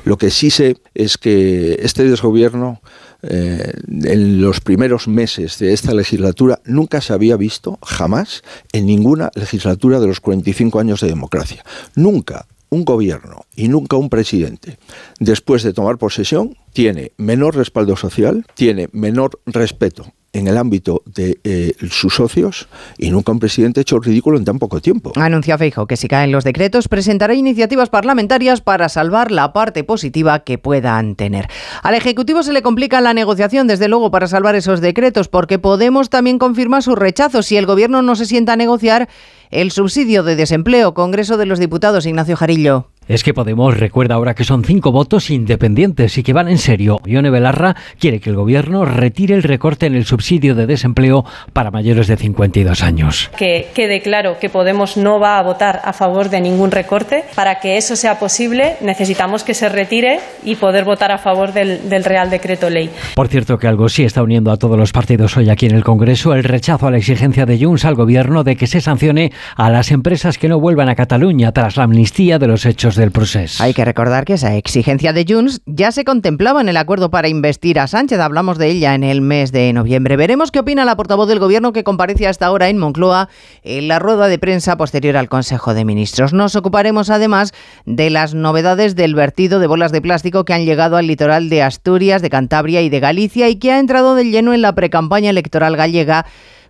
Lo que sí sé es que este desgobierno, eh, en los primeros meses de esta legislatura, nunca se había visto, jamás, en ninguna legislatura de los 45 años de democracia. Nunca un gobierno y nunca un presidente, después de tomar posesión, tiene menor respaldo social, tiene menor respeto en el ámbito de eh, sus socios y nunca un presidente ha hecho ridículo en tan poco tiempo. Anuncia Feijo que si caen los decretos presentará iniciativas parlamentarias para salvar la parte positiva que puedan tener. Al Ejecutivo se le complica la negociación, desde luego, para salvar esos decretos, porque Podemos también confirma su rechazo. Si el Gobierno no se sienta a negociar el subsidio de desempleo, Congreso de los Diputados, Ignacio Jarillo. Es que Podemos recuerda ahora que son cinco votos independientes y que van en serio. Ione Belarra quiere que el gobierno retire el recorte en el subsidio de desempleo para mayores de 52 años. Que quede claro que Podemos no va a votar a favor de ningún recorte. Para que eso sea posible necesitamos que se retire y poder votar a favor del, del Real Decreto Ley. Por cierto que algo sí está uniendo a todos los partidos hoy aquí en el Congreso, el rechazo a la exigencia de Junts al gobierno de que se sancione a las empresas que no vuelvan a Cataluña tras la amnistía de los hechos del proceso. Hay que recordar que esa exigencia de Junts ya se contemplaba en el acuerdo para investir a Sánchez. Hablamos de ella en el mes de noviembre. Veremos qué opina la portavoz del Gobierno que comparece hasta ahora en Moncloa en la rueda de prensa posterior al Consejo de Ministros. Nos ocuparemos además de las novedades del vertido de bolas de plástico que han llegado al litoral de Asturias, de Cantabria y de Galicia y que ha entrado de lleno en la precampaña electoral gallega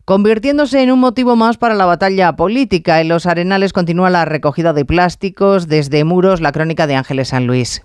convirtiéndose en un motivo más para la batalla política. En los arenales continúa la recogida de plásticos desde muros, la crónica de Ángeles San Luis.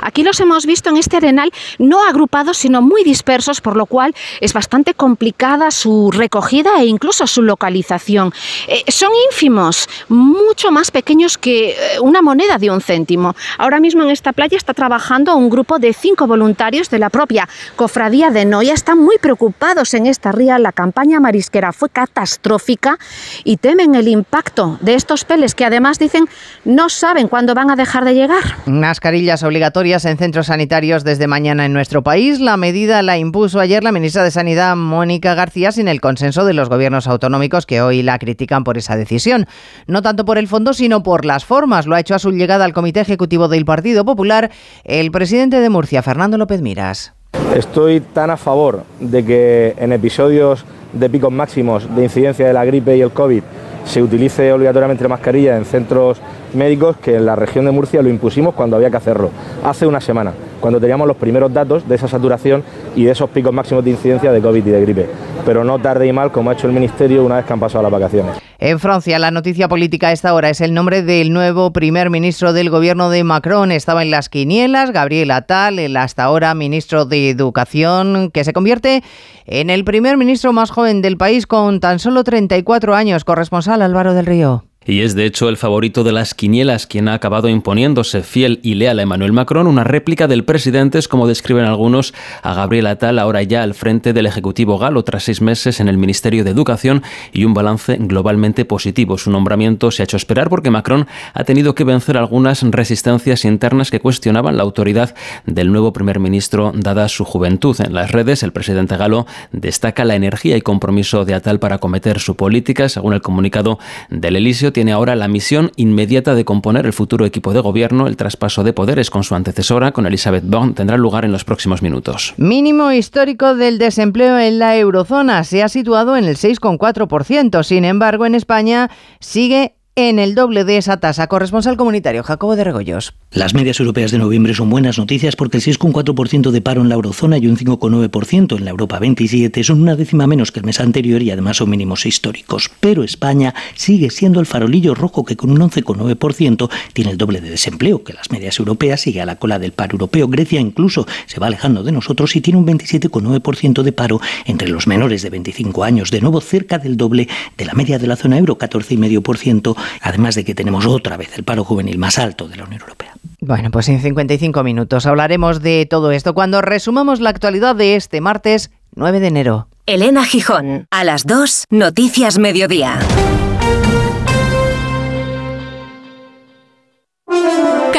Aquí los hemos visto en este arenal no agrupados, sino muy dispersos, por lo cual es bastante complicada su recogida e incluso su localización. Eh, son ínfimos, mucho más pequeños que eh, una moneda de un céntimo. Ahora mismo en esta playa está trabajando un grupo de cinco voluntarios de la propia cofradía de Noia. Están muy preocupados en esta ría. La campaña marisquera fue catastrófica y temen el impacto de estos peles que además dicen no saben cuándo van a dejar de llegar. Mascarillas obligatorias en centros sanitarios desde mañana en nuestro país. La medida la impuso ayer la ministra de Sanidad, Mónica García, sin el consenso de los gobiernos autonómicos que hoy la critican por esa decisión. No tanto por el fondo, sino por las formas. Lo ha hecho a su llegada al Comité Ejecutivo del Partido Popular el presidente de Murcia, Fernando López Miras. Estoy tan a favor de que en episodios de picos máximos de incidencia de la gripe y el COVID se utilice obligatoriamente la mascarilla en centros médicos que en la región de Murcia lo impusimos cuando había que hacerlo, hace una semana, cuando teníamos los primeros datos de esa saturación y de esos picos máximos de incidencia de COVID y de gripe. Pero no tarde y mal como ha hecho el Ministerio una vez que han pasado las vacaciones. En Francia, la noticia política a esta hora es el nombre del nuevo primer ministro del gobierno de Macron. Estaba en las quinielas, Gabriel Attal, el hasta ahora ministro de Educación, que se convierte en el primer ministro más joven del país con tan solo 34 años. Corresponsal Álvaro del Río. Y es de hecho el favorito de las quinielas quien ha acabado imponiéndose fiel y leal a Emmanuel Macron, una réplica del presidente, es como describen algunos, a Gabriel Attal ahora ya al frente del Ejecutivo galo tras seis meses en el Ministerio de Educación y un balance globalmente positivo. Su nombramiento se ha hecho esperar porque Macron ha tenido que vencer algunas resistencias internas que cuestionaban la autoridad del nuevo primer ministro dada su juventud. En las redes, el presidente galo destaca la energía y compromiso de Attal para acometer su política, según el comunicado del Elíseo tiene ahora la misión inmediata de componer el futuro equipo de gobierno. El traspaso de poderes con su antecesora, con Elizabeth Borne, tendrá lugar en los próximos minutos. Mínimo histórico del desempleo en la eurozona se ha situado en el 6,4%. Sin embargo, en España sigue en el doble de esa tasa. Corresponsal comunitario Jacobo de Regoyos. Las medias europeas de noviembre son buenas noticias porque el 6,4% de paro en la eurozona y un 5,9% en la Europa 27 son una décima menos que el mes anterior y además son mínimos históricos. Pero España sigue siendo el farolillo rojo que con un 11,9% tiene el doble de desempleo que las medias europeas, sigue a la cola del paro europeo. Grecia incluso se va alejando de nosotros y tiene un 27,9% de paro entre los menores de 25 años, de nuevo cerca del doble de la media de la zona euro, 14,5% además de que tenemos otra vez el paro juvenil más alto de la Unión Europea. Bueno, pues en 55 minutos hablaremos de todo esto cuando resumamos la actualidad de este martes 9 de enero. Elena Gijón, a las 2, Noticias Mediodía.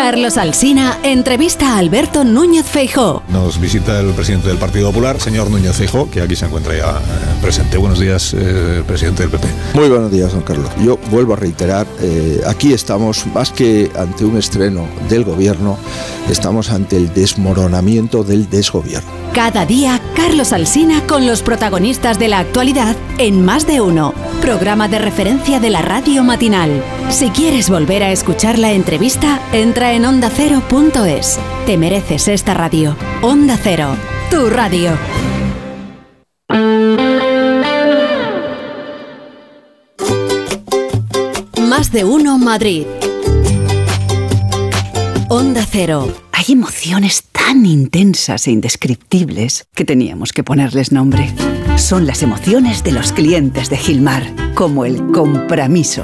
Carlos Alsina entrevista a Alberto Núñez Feijó. Nos visita el presidente del Partido Popular, señor Núñez Feijó, que aquí se encuentra ya presente. Buenos días, eh, presidente del PP. Muy buenos días, don Carlos. Yo vuelvo a reiterar, eh, aquí estamos más que ante un estreno del gobierno, estamos ante el desmoronamiento del desgobierno. Cada día, Carlos Alsina con los protagonistas de la actualidad en Más de Uno, programa de referencia de la radio matinal. Si quieres volver a escuchar la entrevista, entra en ondacero.es. Te mereces esta radio. Onda Cero, tu radio. Más de Uno Madrid. Onda Cero. Hay emociones tan intensas e indescriptibles que teníamos que ponerles nombre. Son las emociones de los clientes de Gilmar, como el compromiso.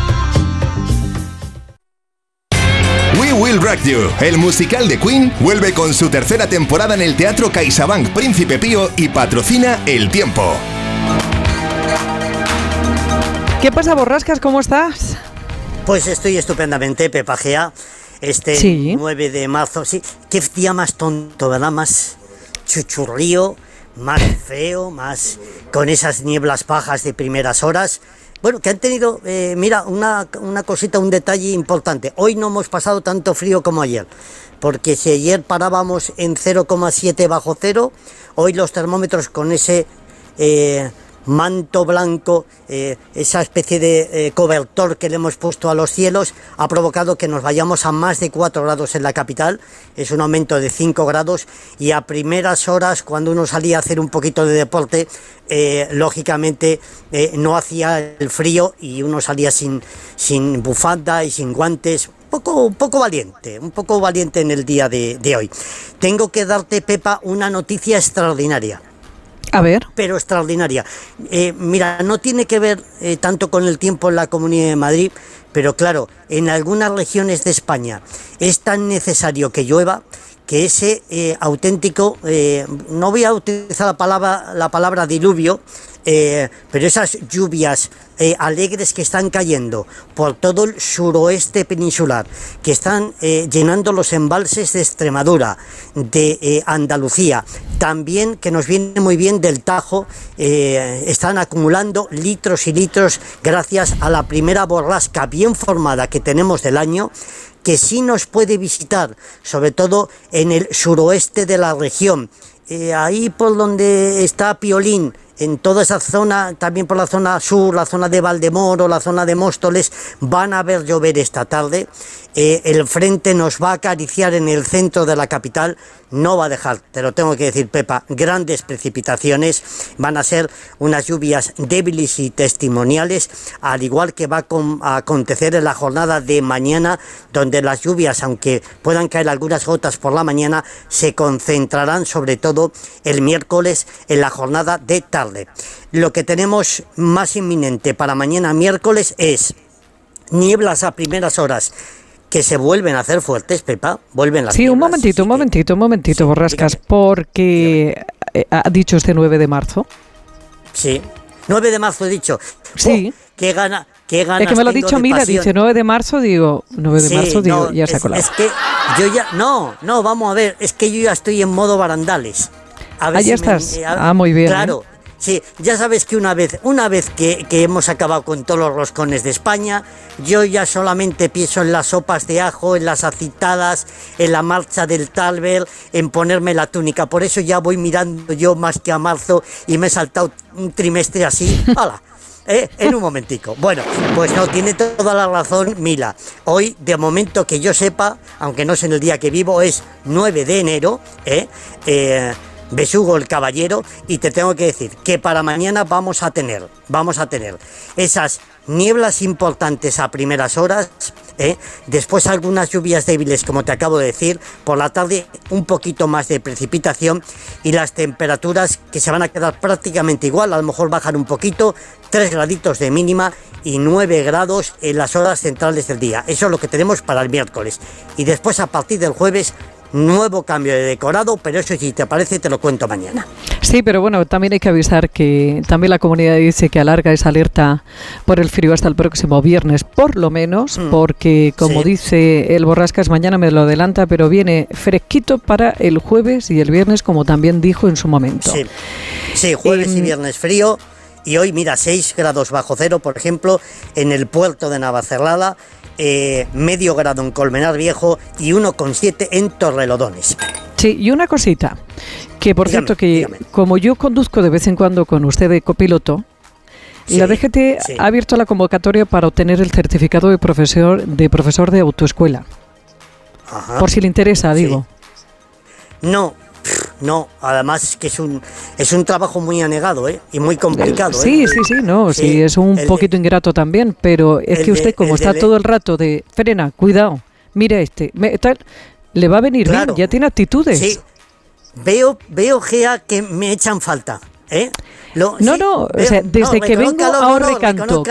We Will Rock You, el musical de Queen, vuelve con su tercera temporada en el Teatro CaixaBank Príncipe Pío y patrocina El Tiempo. ¿Qué pasa, Borrascas? ¿Cómo estás? Pues estoy estupendamente, Pepajea. Este Sí. 9 de marzo, sí. Qué día más tonto, ¿verdad? Más chuchurrío, más feo, más con esas nieblas bajas de primeras horas. Bueno, que han tenido, eh, mira, una, una cosita, un detalle importante. Hoy no hemos pasado tanto frío como ayer, porque si ayer parábamos en 0,7 bajo cero, hoy los termómetros con ese eh, manto blanco, eh, esa especie de eh, cobertor que le hemos puesto a los cielos, ha provocado que nos vayamos a más de 4 grados en la capital. Es un aumento de 5 grados y a primeras horas, cuando uno salía a hacer un poquito de deporte, eh, lógicamente no hacía el frío y uno salía sin, sin bufanda y sin guantes. Poco, un poco valiente, un poco valiente en el día de hoy. Tengo que darte, Pepa, una noticia extraordinaria A ver. pero extraordinaria. Eh, mira, no tiene que ver eh, tanto con el tiempo en la Comunidad de Madrid, pero claro, en algunas regiones de España es tan necesario que llueva que ese eh, auténtico, no voy a utilizar la palabra, la palabra diluvio, eh, pero esas lluvias eh, alegres que están cayendo por todo el suroeste peninsular, que están eh, llenando los embalses de Extremadura, de Andalucía, también que nos viene muy bien del Tajo, están acumulando litros y litros gracias a la primera borrasca bien formada que tenemos del año que sí nos puede visitar, sobre todo en el suroeste de la región, ahí por donde está Piolín, en toda esa zona, también por la zona sur, la zona de Valdemoro, la zona de Móstoles, van a ver llover esta tarde. Eh, el frente nos va a acariciar en el centro de la capital, no va a dejar, te lo tengo que decir, Pepa, grandes precipitaciones. Van a ser unas lluvias débiles y testimoniales, al igual que va a, acontecer en la jornada de mañana, donde las lluvias, aunque puedan caer algunas gotas por la mañana, se concentrarán sobre todo el miércoles en la jornada de tarde. Lo que tenemos más inminente para mañana miércoles es nieblas a primeras horas que se vuelven a hacer fuertes, Pepa, vuelven las Sí, un momentito, un momentito, un momentito, Borrascas, porque eh, ha dicho este 9 de marzo. Sí. 9 de marzo he dicho. Sí. Oh, qué gana, qué ganas Es que me lo ha dicho Mila, dice 9 de marzo, digo, 9 de Sí, marzo, digo, no, ya se ha colado. Es que yo ya, no, no, vamos a ver, es que yo ya estoy en modo barandales. A Ah, ya me- estás. eh, Ah, muy bien, Claro. Sí, ya sabes que una vez, una vez que, que hemos acabado con todos los roscones de España, yo ya solamente pienso en las sopas de ajo, en las acitadas, en la marcha del Talver, en ponerme la túnica. Por eso ya voy mirando yo más que a marzo y me he saltado un trimestre así. ¡Hala! ¿eh? En un momentico. Bueno, pues no, tiene toda la razón Mila. Hoy, de momento que yo sepa, aunque no sé en el día que vivo, es 9 de enero, ¿eh? Eh, besugo el caballero y te tengo que decir que para mañana vamos a tener, vamos a tener esas nieblas importantes a primeras horas, ¿eh? después algunas lluvias débiles como te acabo de decir, por la tarde un poquito más de precipitación y las temperaturas que se van a quedar prácticamente igual, a lo mejor bajan un poquito, 3 graditos de mínima y 9 grados en las horas centrales del día. Eso es lo que tenemos para el miércoles. Y después a partir del jueves nuevo cambio de decorado, pero eso si te parece te lo cuento mañana. Sí, pero bueno, también hay que avisar que también la comunidad dice que alarga esa alerta por el frío hasta el próximo viernes, por lo menos, Mm. porque como dice el Borrascas, mañana me lo adelanta, pero viene fresquito para el jueves y el viernes, como también dijo en su momento. Sí, sí jueves y Em, viernes frío. Y hoy, mira, 6 grados bajo cero, por ejemplo, en el puerto de Navacerrada, eh, medio grado en Colmenar Viejo y 1,7 en Torrelodones. Sí, y una cosita, que por Dígame, cierto que como yo conduzco de vez en cuando con usted de copiloto, la DGT sí. ha abierto la convocatoria para obtener el certificado de profesor de profesor de autoescuela. Ajá. Por si le interesa, Sí. digo. No, no, además que es un, es un trabajo muy anegado ¿eh? y muy complicado. ¿eh? Sí, sí, sí, no, sí, Sí, es un poquito ingrato también, pero es que de- usted como está de- todo el rato de frena, cuidado, mira este, me- tal, le va a venir Claro. bien, ya tiene actitudes. Sí. Veo, veo, Gea, que me echan falta. ¿eh? Lo- No, sí, no, o sea, desde no, que vengo reconózcalo, a no, recanto.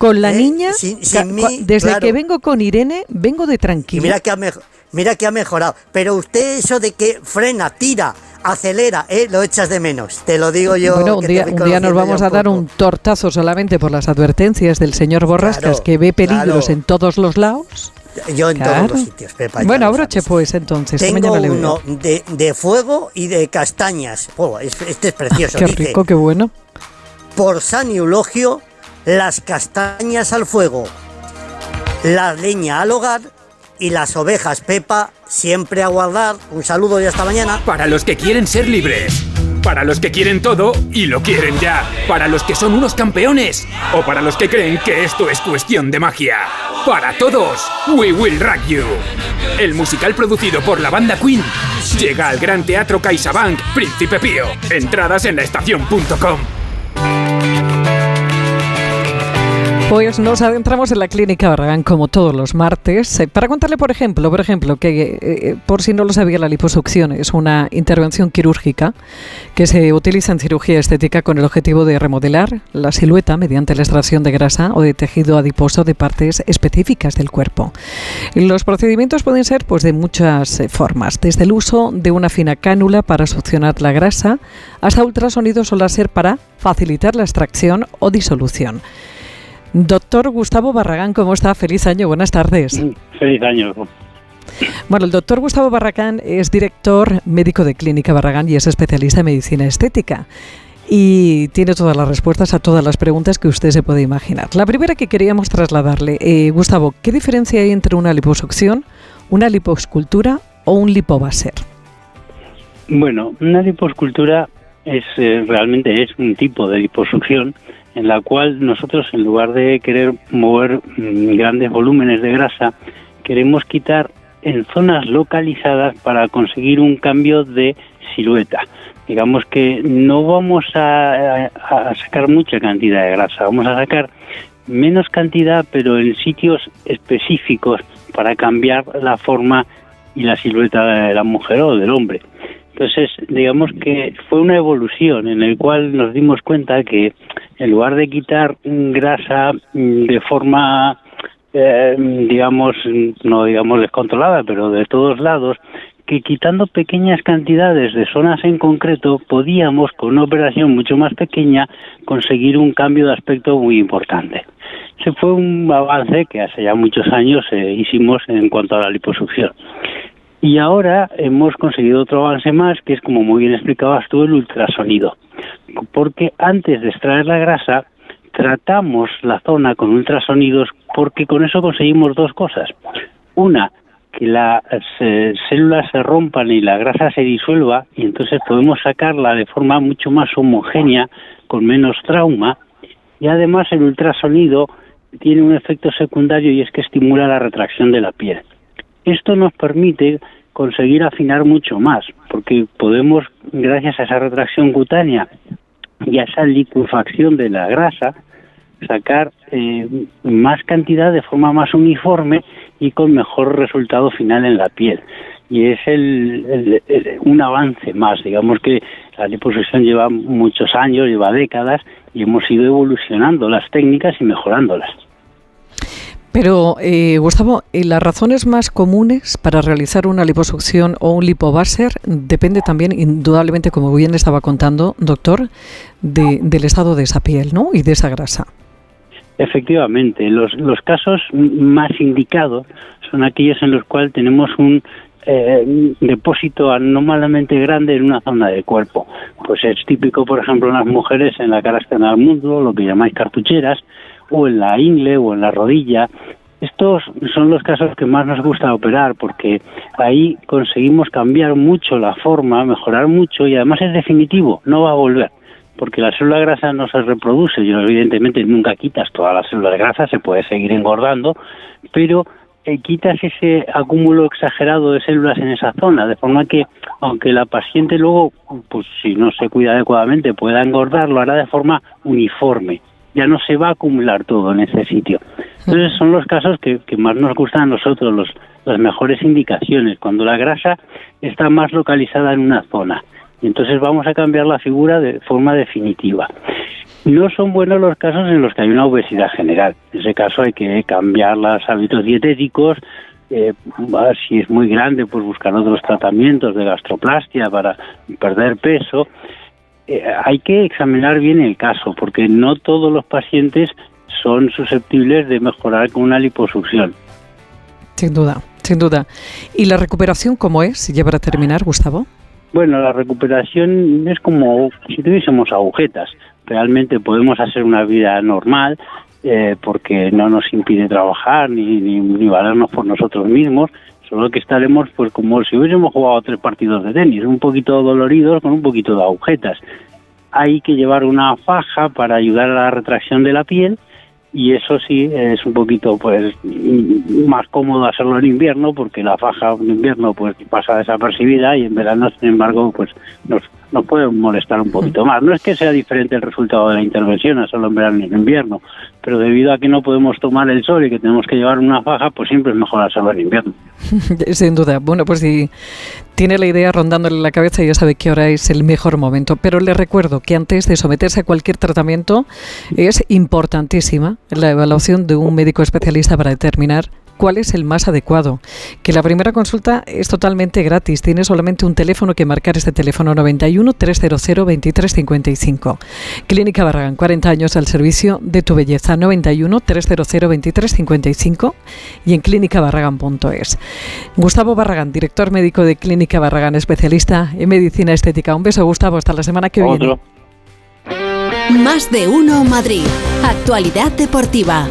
Con la ¿eh? niña, Sin- ca- sin cua- mí, desde claro. que vengo con Irene, vengo de tranquilo. mira que ha mejorado. Mira que ha mejorado. Pero usted eso de que frena, tira, acelera, ¿eh? lo echas de menos. Te lo digo yo. bueno, un que día, un día nos vamos a dar un tortazo solamente por las advertencias del señor Borrascas Claro, que ve peligros claro. en todos los lados. Yo en Claro. todos los sitios, Pepa. Bueno, abroche pues entonces. Tengo le uno de, de fuego y de castañas. Oh, es- este es precioso. Qué Dice, rico, qué bueno. Por San Eulogio, las castañas al fuego, la leña al hogar y las ovejas Pepa siempre a guardar. Un saludo y hasta mañana. Para los que quieren ser libres. Para los que quieren todo y lo quieren ya. Para los que son unos campeones. O para los que creen que esto es cuestión de magia. Para todos, We Will Rock You. El musical producido por la banda Queen llega al Gran Teatro CaixaBank Príncipe Pío. Entradas en laestacion.com. Pues nos adentramos en la clínica Barragán como todos los martes eh, para contarle, por ejemplo, por ejemplo, que eh, por si no lo sabía, la liposucción es una intervención quirúrgica que se utiliza en cirugía estética con el objetivo de remodelar la silueta mediante la extracción de grasa o de tejido adiposo de partes específicas del cuerpo. Los procedimientos pueden ser pues de muchas eh, formas, desde el uso de una fina cánula para succionar la grasa hasta ultrasonidos o láser para facilitar la extracción o disolución. Doctor Gustavo Barragán, ¿cómo está? Feliz año, buenas tardes. Feliz año. Bueno, el doctor Gustavo Barragán es director médico de Clínica Barragán y es especialista en medicina estética. Y tiene todas las respuestas a todas las preguntas que usted se puede imaginar. La primera que queríamos trasladarle, eh, Gustavo, ¿qué diferencia hay entre una liposucción, una liposcultura o un lipobaser? Bueno, una liposcultura es eh, realmente es un tipo de liposucción en la cual nosotros en lugar de querer mover mm, grandes volúmenes de grasa queremos quitar en zonas localizadas para conseguir un cambio de silueta. Digamos que no vamos a, sacar mucha cantidad de grasa, vamos a sacar menos cantidad pero en sitios específicos para cambiar la forma y la silueta de la mujer o del hombre. Entonces, digamos que fue una evolución en la cual nos dimos cuenta que en lugar de quitar grasa mm, de forma, eh, digamos, no digamos descontrolada, pero de todos lados, que quitando pequeñas cantidades de zonas en concreto, podíamos, con una operación mucho más pequeña, conseguir un cambio de aspecto muy importante. Ese fue un avance que hace ya muchos años eh, hicimos en cuanto a la liposucción. Y ahora hemos conseguido otro avance más, que es como muy bien explicabas tú, el ultrasonido. Porque antes de extraer la grasa, tratamos la zona con ultrasonidos porque con eso conseguimos dos cosas. Una, que las células se rompan y la grasa se disuelva y entonces podemos sacarla de forma mucho más homogénea, con menos trauma. Y además el ultrasonido tiene un efecto secundario y es que estimula la retracción de la piel. Esto nos permite conseguir afinar mucho más, porque podemos, gracias a esa retracción cutánea y a esa liquefacción de la grasa, sacar eh, más cantidad de forma más uniforme y con mejor resultado final en la piel. Y es el, un avance más, digamos que la liposucción lleva muchos años, lleva décadas y hemos ido evolucionando las técnicas y mejorándolas. Pero, eh, Gustavo, las razones más comunes para realizar una liposucción o un lipobaser depende también, indudablemente, como bien estaba contando, doctor, del estado de esa piel ¿no? y de esa grasa. Efectivamente, los, los casos más indicados son aquellos en los cuales tenemos un eh, depósito anómalamente grande en una zona del cuerpo. Pues es típico, por ejemplo, en las mujeres en la cara externa del mundo, lo que llamáis cartucheras, o en la ingle o en la rodilla. Estos son los casos que más nos gusta operar porque ahí conseguimos cambiar mucho la forma, mejorar mucho y además es definitivo, no va a volver porque la célula grasa no se reproduce y evidentemente nunca quitas toda la célula de grasa, se puede seguir engordando, pero eh, quitas ese acúmulo exagerado de células en esa zona, de forma que aunque la paciente luego, pues si no se cuida adecuadamente, pueda engordar, lo hará de forma uniforme ya no se va a acumular todo en ese sitio. Entonces son los casos que, más nos gustan a nosotros, los, las mejores indicaciones, cuando la grasa está más localizada en una zona. Y entonces vamos a cambiar la figura de forma definitiva. No son buenos los casos en los que hay una obesidad general. En ese caso hay que cambiar los hábitos dietéticos, eh, si es muy grande, pues buscar otros tratamientos de gastroplastia para perder peso eh, hay que examinar bien el caso, porque no todos los pacientes son susceptibles de mejorar con una liposucción. Sin duda, sin duda. ¿Y la recuperación cómo es? ¿Si lleva a terminar, Gustavo? Bueno, la recuperación es como si tuviésemos agujetas. Realmente podemos hacer una vida normal eh, porque no nos impide trabajar ni, ni, ni valernos por nosotros mismos, solo que estaremos pues como si hubiésemos jugado tres partidos de tenis, un poquito doloridos con un poquito de agujetas. Hay que llevar una faja para ayudar a la retracción de la piel y eso sí es un poquito pues más cómodo hacerlo en invierno porque la faja en invierno pues pasa desapercibida y en verano sin embargo pues nos nos puede molestar un poquito más. No es que sea diferente el resultado de la intervención a solo en verano y en invierno, pero debido a que no podemos tomar el sol y que tenemos que llevar una faja, pues siempre es mejor hacerlo en invierno. Sin duda. Bueno, pues si tiene la idea rondándole la cabeza, ya sabe que ahora es el mejor momento. Pero le recuerdo que antes de someterse a cualquier tratamiento es importantísima la evaluación de un médico especialista para determinar cuál es el más adecuado. Que la primera consulta es totalmente gratis. Tiene solamente un teléfono que marcar este teléfono 91 300 2355. Clínica Barragán, 40 años al servicio de tu belleza. 91 300 2355 y en clínicabarragán.es. Gustavo Barragán, director médico de Clínica Barragán, especialista en medicina estética. Un beso, Gustavo. Hasta la semana que viene. Más de uno Madrid. Actualidad deportiva.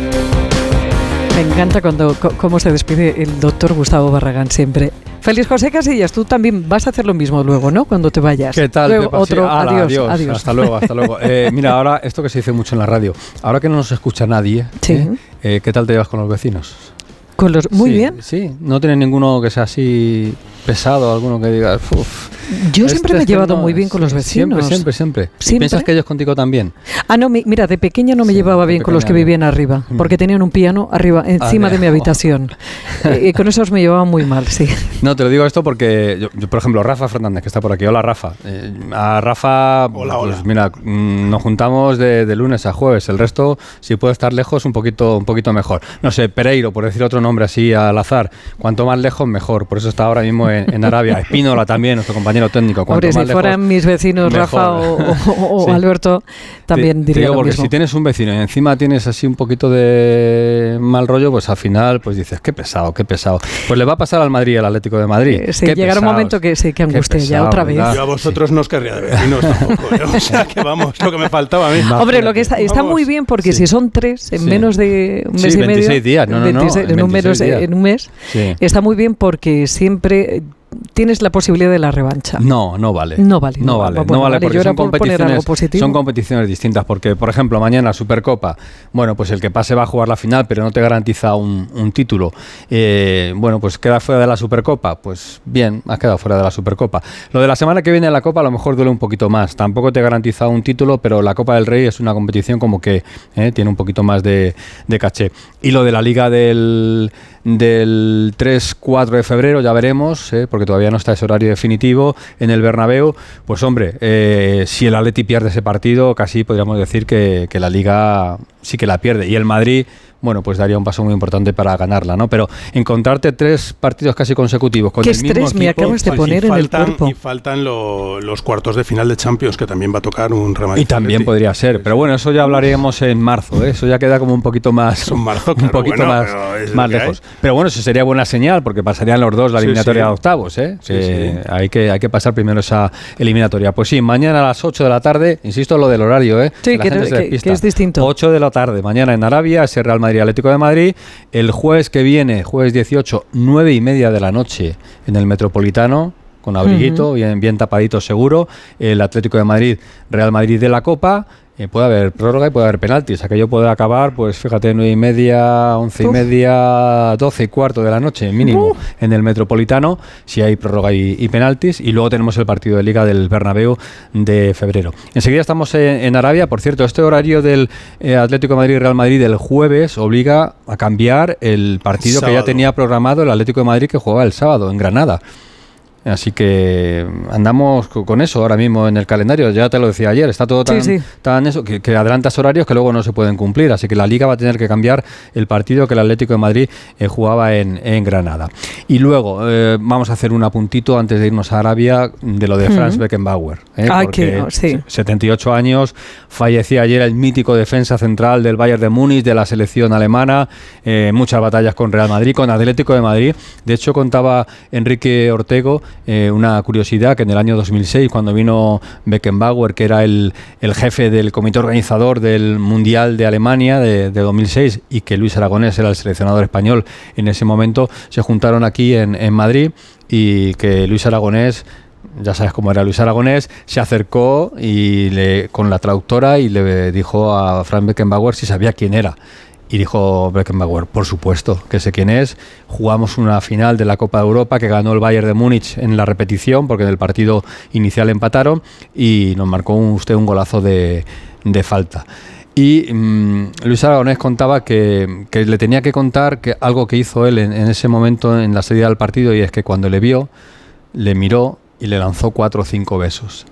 Me encanta cuando cómo se despide el doctor Gustavo Barragán siempre. Feliz José Casillas, tú también vas a hacer lo mismo luego, ¿no? Cuando te vayas. ¿Qué tal? Luego, otro, adiós, adiós, Hasta luego, hasta luego. Eh, mira, ahora esto que se dice mucho en la radio, ahora que no nos escucha nadie, ¿eh? Eh, ¿qué tal te llevas con los vecinos? Con los, muy bien. Sí, no tiene ninguno que sea así pesado, alguno que diga, uff. Yo siempre me he llevado muy bien con los vecinos. Siempre, siempre, siempre. ¿Piensas que ellos contigo también? Ah, no, mira, de pequeña no me llevaba bien con los que vivían arriba, mm. porque tenían un piano arriba, encima de mi habitación. y con esos me llevaba muy mal, sí. No, te lo digo esto porque, yo, por ejemplo, Rafa Fernández, que está por aquí. Hola, Rafa. Eh, a Rafa, hola, pues mira, mm, nos juntamos de, lunes a jueves. El resto, si puedo estar lejos, un poquito, un poquito mejor. No sé, Pereiro, por decir otro nombre así al azar. Cuanto más lejos, mejor. Por eso está ahora mismo en, Arabia. Espínola también, nuestro compañero técnico. Hombre, si fueran mis vecinos Rafa o, Alberto, también diría digo, porque si tienes un vecino y encima tienes así un poquito de mal rollo, pues al final pues dices, qué pesado, qué pesado. Pues le va a pasar al Madrid, al Atlético de Madrid. Sí, llegará un momento que sí, que angustia ya otra vez. Yo a vosotros no os querría de vecinos tampoco, ¿eh? o sea que vamos, lo que me faltaba a mí. Hombre, lo que está, está muy bien porque si son tres en menos de un mes y 26 medio, días, no, no, no, en, un mes, en un mes está muy bien porque siempre tienes la posibilidad de la revancha. No, no vale. No vale. No vale, no vale vale, porque son competiciones, son competiciones distintas. Porque, por ejemplo, mañana Supercopa, bueno, pues el que pase va a jugar la final, pero no te garantiza un, un título. Eh, bueno, pues queda fuera de la Supercopa. Pues bien, has quedado fuera de la Supercopa. Lo de la semana que viene la Copa a lo mejor duele un poquito más. Tampoco te garantiza un título, pero la Copa del Rey es una competición como que eh, tiene un poquito más de, de caché. Y lo de la Liga del, del 3-4 de febrero, ya veremos, eh, porque todavía no está ese horario definitivo en el Bernabéu. Pues hombre, eh, si el Atleti pierde ese partido, casi podríamos decir que, que la Liga sí que la pierde. Y el Madrid, bueno, pues daría un paso muy importante para ganarla, ¿no? Pero encontrarte tres partidos casi consecutivos con Qué el mismo estrés me equipo- acabas de Y poner en el cuerpo. Y faltan lo- los cuartos de final de Champions, que también va a tocar un Real Madrid Y también podría ser, pero bueno, eso ya hablaríamos en marzo, ¿eh? eso ya queda como un poquito más, un poquito bueno, más, pero más hay. lejos. Pero bueno, eso sería buena señal porque pasarían los dos la Sí, eliminatoria sí. de octavos, ¿eh? Sí, sí. Hay que hay que pasar primero esa eliminatoria. Pues sí, mañana a las 8 de la tarde, insisto lo del horario, ¿eh? Sí, que- gente se que- que es distinto. 8 de la tarde, mañana en Arabia, ese Real Madrid Atlético de Madrid. El jueves que viene, jueves 18, 9 y media de la noche en el Metropolitano. Con abriguito, Ujú. bien, bien tapadito seguro. El Atlético de Madrid, Real Madrid de la Copa. Eh, puede haber prórroga y puede haber penaltis. Aquello puede acabar, pues fíjate, 9 y media, 11 y media, 12 y cuarto de la noche, mínimo, en el Metropolitano, si hay prórroga y, y penaltis. Y luego tenemos el partido de Liga del Bernabéu de febrero. Enseguida estamos en, en Arabia. Por cierto, este horario del eh, Atlético de Madrid-Real Madrid del jueves obliga a cambiar el partido que ya tenía programado el Atlético de Madrid que jugaba el sábado en Granada. Así que andamos co- con eso ahora mismo en el calendario. Ya te lo decía ayer, está todo tan, Sí, sí. tan eso que, que adelantas horarios que luego no se pueden cumplir. Así que la Liga va a tener que cambiar el partido que el Atlético de Madrid eh, jugaba en, en Granada. Y luego eh, vamos a hacer un apuntito antes de irnos a Arabia de lo de. Franz Beckenbauer. ¿eh? Ay, Porque que- sí. 78 años, fallecía ayer el mítico defensa central del Bayern de Múnich, de la selección alemana, eh, muchas batallas con Real Madrid, con Atlético de Madrid. De hecho, contaba Enrique Ortego eh, una curiosidad que en el año 2006, cuando vino Beckenbauer, que era el, el jefe del comité organizador del Mundial de Alemania de, de 2006, y que Luis Aragonés era el seleccionador español en ese momento, se juntaron aquí en, en Madrid y que Luis Aragonés ya sabes cómo era Luis Aragonés, se acercó y le, con la traductora y le dijo a Frank Beckenbauer si sabía quién era. Y dijo Beckenbauer, por supuesto, que sé quién es. Jugamos una final de la Copa de Europa que ganó el Bayern de Múnich en la repetición, porque en el partido inicial empataron, y nos marcó usted un golazo de, falta. Y mm, Luis Aragonés contaba que, que le tenía que contar que algo que hizo él en, en ese momento en la salida del partido, y es que cuando le vio, le miró y le lanzó cuatro o cinco besos.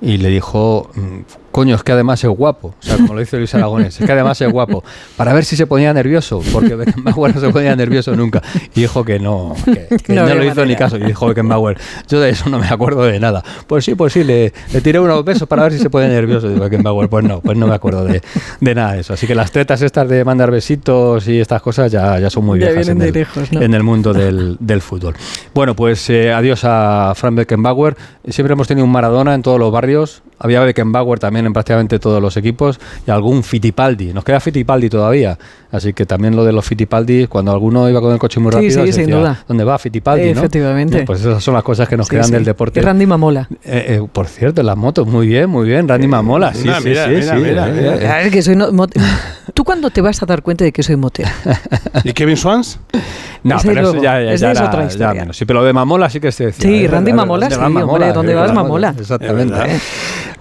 Y le dijo, mm, coño, es que además es guapo. O sea, como lo dice Luis Aragonés, es que además es guapo. Para ver si se ponía nervioso, porque Beckenbauer no se ponía nervioso nunca. Y dijo que no, que, que No lo hizo ni manera. caso. Y dijo Beckenbauer, yo de eso no me acuerdo de nada. Pues sí, pues sí, le, le tiré unos besos para ver si se pone nervioso. Y Beckenbauer, pues no, pues no me acuerdo de, de nada de eso. Así que las tretas estas de mandar besitos y estas cosas ya, ya son muy viejas en el, lejos, ¿no? en el mundo del, del fútbol. Bueno, pues eh, adiós a Frank Beckenbauer. Siempre hemos tenido un Maradona en todos los barrios. Había Beckenbauer también en prácticamente todos los equipos y algún Fittipaldi. Nos queda Fittipaldi todavía. Así que también lo de los Fittipaldi, cuando alguno iba con el coche muy rápido, sí, se sin decía, duda. ¿dónde va Fittipaldi? no? Efectivamente. Eh, Pues esas son las cosas que nos Sí, quedan sí. del deporte. Y Randy Mamola. Eh, eh, por cierto, las motos, muy bien, muy bien. Randy Mamola, sí, mira, sí, mira, sí, mira, sí, mira, eh, mira. eh. A ver, que soy no- mot- ¿Tú cuándo te vas a dar cuenta de que soy motero? ¿Y Kevin Swans? No, Ese pero eso ya, ya, ese ya es era- otra ya historia. menos. Sí, pero lo de Mamola sí que se decía. Sí, ¿eh? Randy ¿Dónde Mamola, sí, hombre? ¿dónde Es vas, Mamola? Exactamente.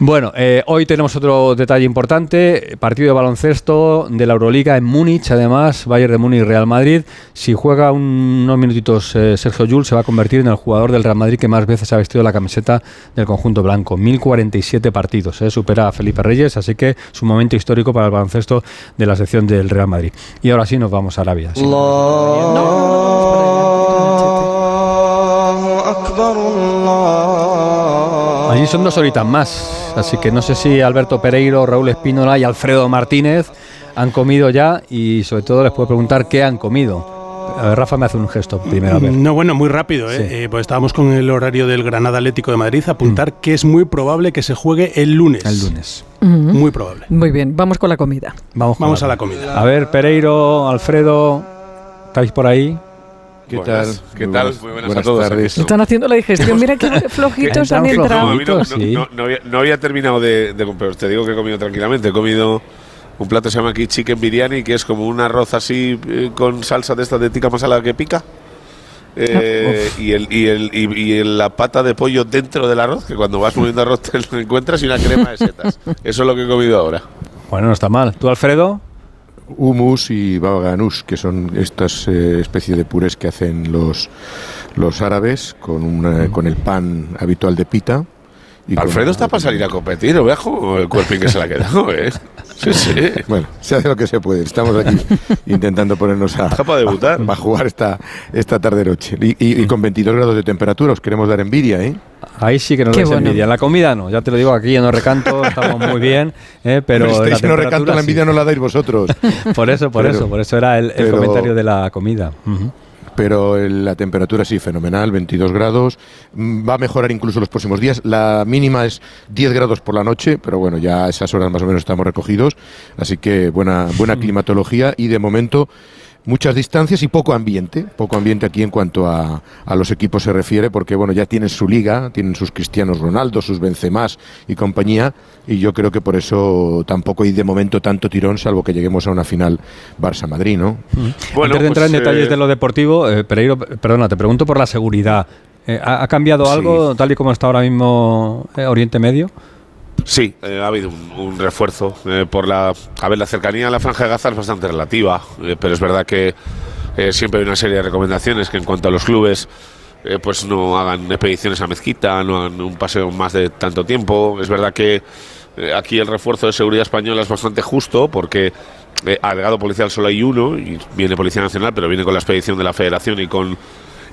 Bueno, eh, hoy tenemos otro detalle importante, partido de baloncesto de la Euroliga en Múnich, además, Bayern de Múnich Real Madrid. Si juega un- unos minutitos eh, Sergio Llull, se va a convertir en el jugador del Real Madrid que más veces ha vestido la camiseta del conjunto blanco. 1047 partidos, eh, supera a Felipe Reyes, así que es un momento histórico para el baloncesto de la sección del Real Madrid. Y ahora sí nos vamos a Arabia. sí. Allí son dos horitas más, así que no sé si Alberto Pereiro, Raúl Espínola y Alfredo Martínez han comido ya y sobre todo les puedo preguntar qué han comido. A ver, Rafa me hace un gesto primero, a ver. No, bueno, muy rápido, ¿eh? Sí. Eh, pues estábamos con el horario del Granada Atlético de Madrid. Apuntar que es muy probable que se juegue el lunes. El lunes. Ujú. Muy probable. Muy bien, vamos con la comida. Vamos, con Vamos a la comida. A ver, Pereiro, Alfredo, ¿estáis por ahí? ¿Qué tal? ¿Qué tal? Muy buenas, a todos. tardes. Están haciendo la digestión. Mira qué flojitos han entrado. No, no, había, no, había, terminado de, de comer. Te digo que he comido tranquilamente. He comido un plato que se llama aquí chicken biryani, que es como un arroz así eh, con salsa de esta de tica masala que pica. Eh, y, el, y, el, y, la pata de pollo dentro del arroz, que cuando vas moviendo arroz te lo encuentras, y una crema de setas. Eso es lo que he comido ahora. Bueno, no está mal. ¿Tú, Alfredo? Humus y baba que son estas eh, especies de purés que hacen los, los árabes con, una, con el pan habitual de pita. Alfredo está para salir a competir, ¿o viejo? El cuerpo que se le ha quedado, ¿eh? Sí, sí. Bueno, se hace lo que se puede. Estamos aquí intentando ponernos a, para debutar. A, jugar esta, esta tarde-noche. Y, con 22 grados de temperatura os queremos dar envidia, ¿eh? Ahí sí que nos dais envidia. La comida no, ya te lo digo aquí en Recanto, estamos muy bien, ¿eh? pero. Estáis en Recanto, la envidia no la dais vosotros. por eso, por eso, por eso era el, comentario de la comida pero la temperatura sí, fenomenal, 22 grados. Mm, va a mejorar incluso los próximos días. La mínima es 10 grados por la noche, pero bueno, ya a esas horas más o menos estamos recogidos. Así que buena, buena climatología y de momento muchas distancias y poco ambiente, poco ambiente aquí en cuanto a, a, los equipos se refiere, porque bueno, ya tienen su liga, tienen sus Cristianos Ronaldo, sus Benzemás y compañía, y yo creo que por eso tampoco hay de momento tanto tirón, salvo que lleguemos a una final Barça-Madrid, ¿no? Bueno, Antes de entrar en pues, detalles eh, de lo deportivo, eh, Pereiro, perdona, te pregunto por la seguridad. Eh, ¿ha, cambiado algo tal y como está ahora mismo Oriente Medio? Sí, eh, ha habido un, refuerzo eh, por la. A ver, la cercanía a la franja de Gaza es bastante relativa, eh, pero es verdad que siempre hay una serie de recomendaciones que en cuanto a los clubes, pues no hagan expediciones a mezquita, no hagan un paseo más de tanto tiempo. Es verdad que aquí el refuerzo de seguridad española es bastante justo porque agregado policial solo hay uno y viene Policía Nacional, pero viene con la expedición de la Federación y con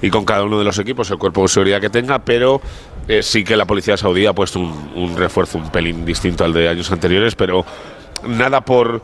y con cada uno de los equipos el cuerpo de seguridad que tenga, pero eh, sí que la policía saudí ha puesto un, refuerzo un pelín distinto al de años anteriores, pero nada por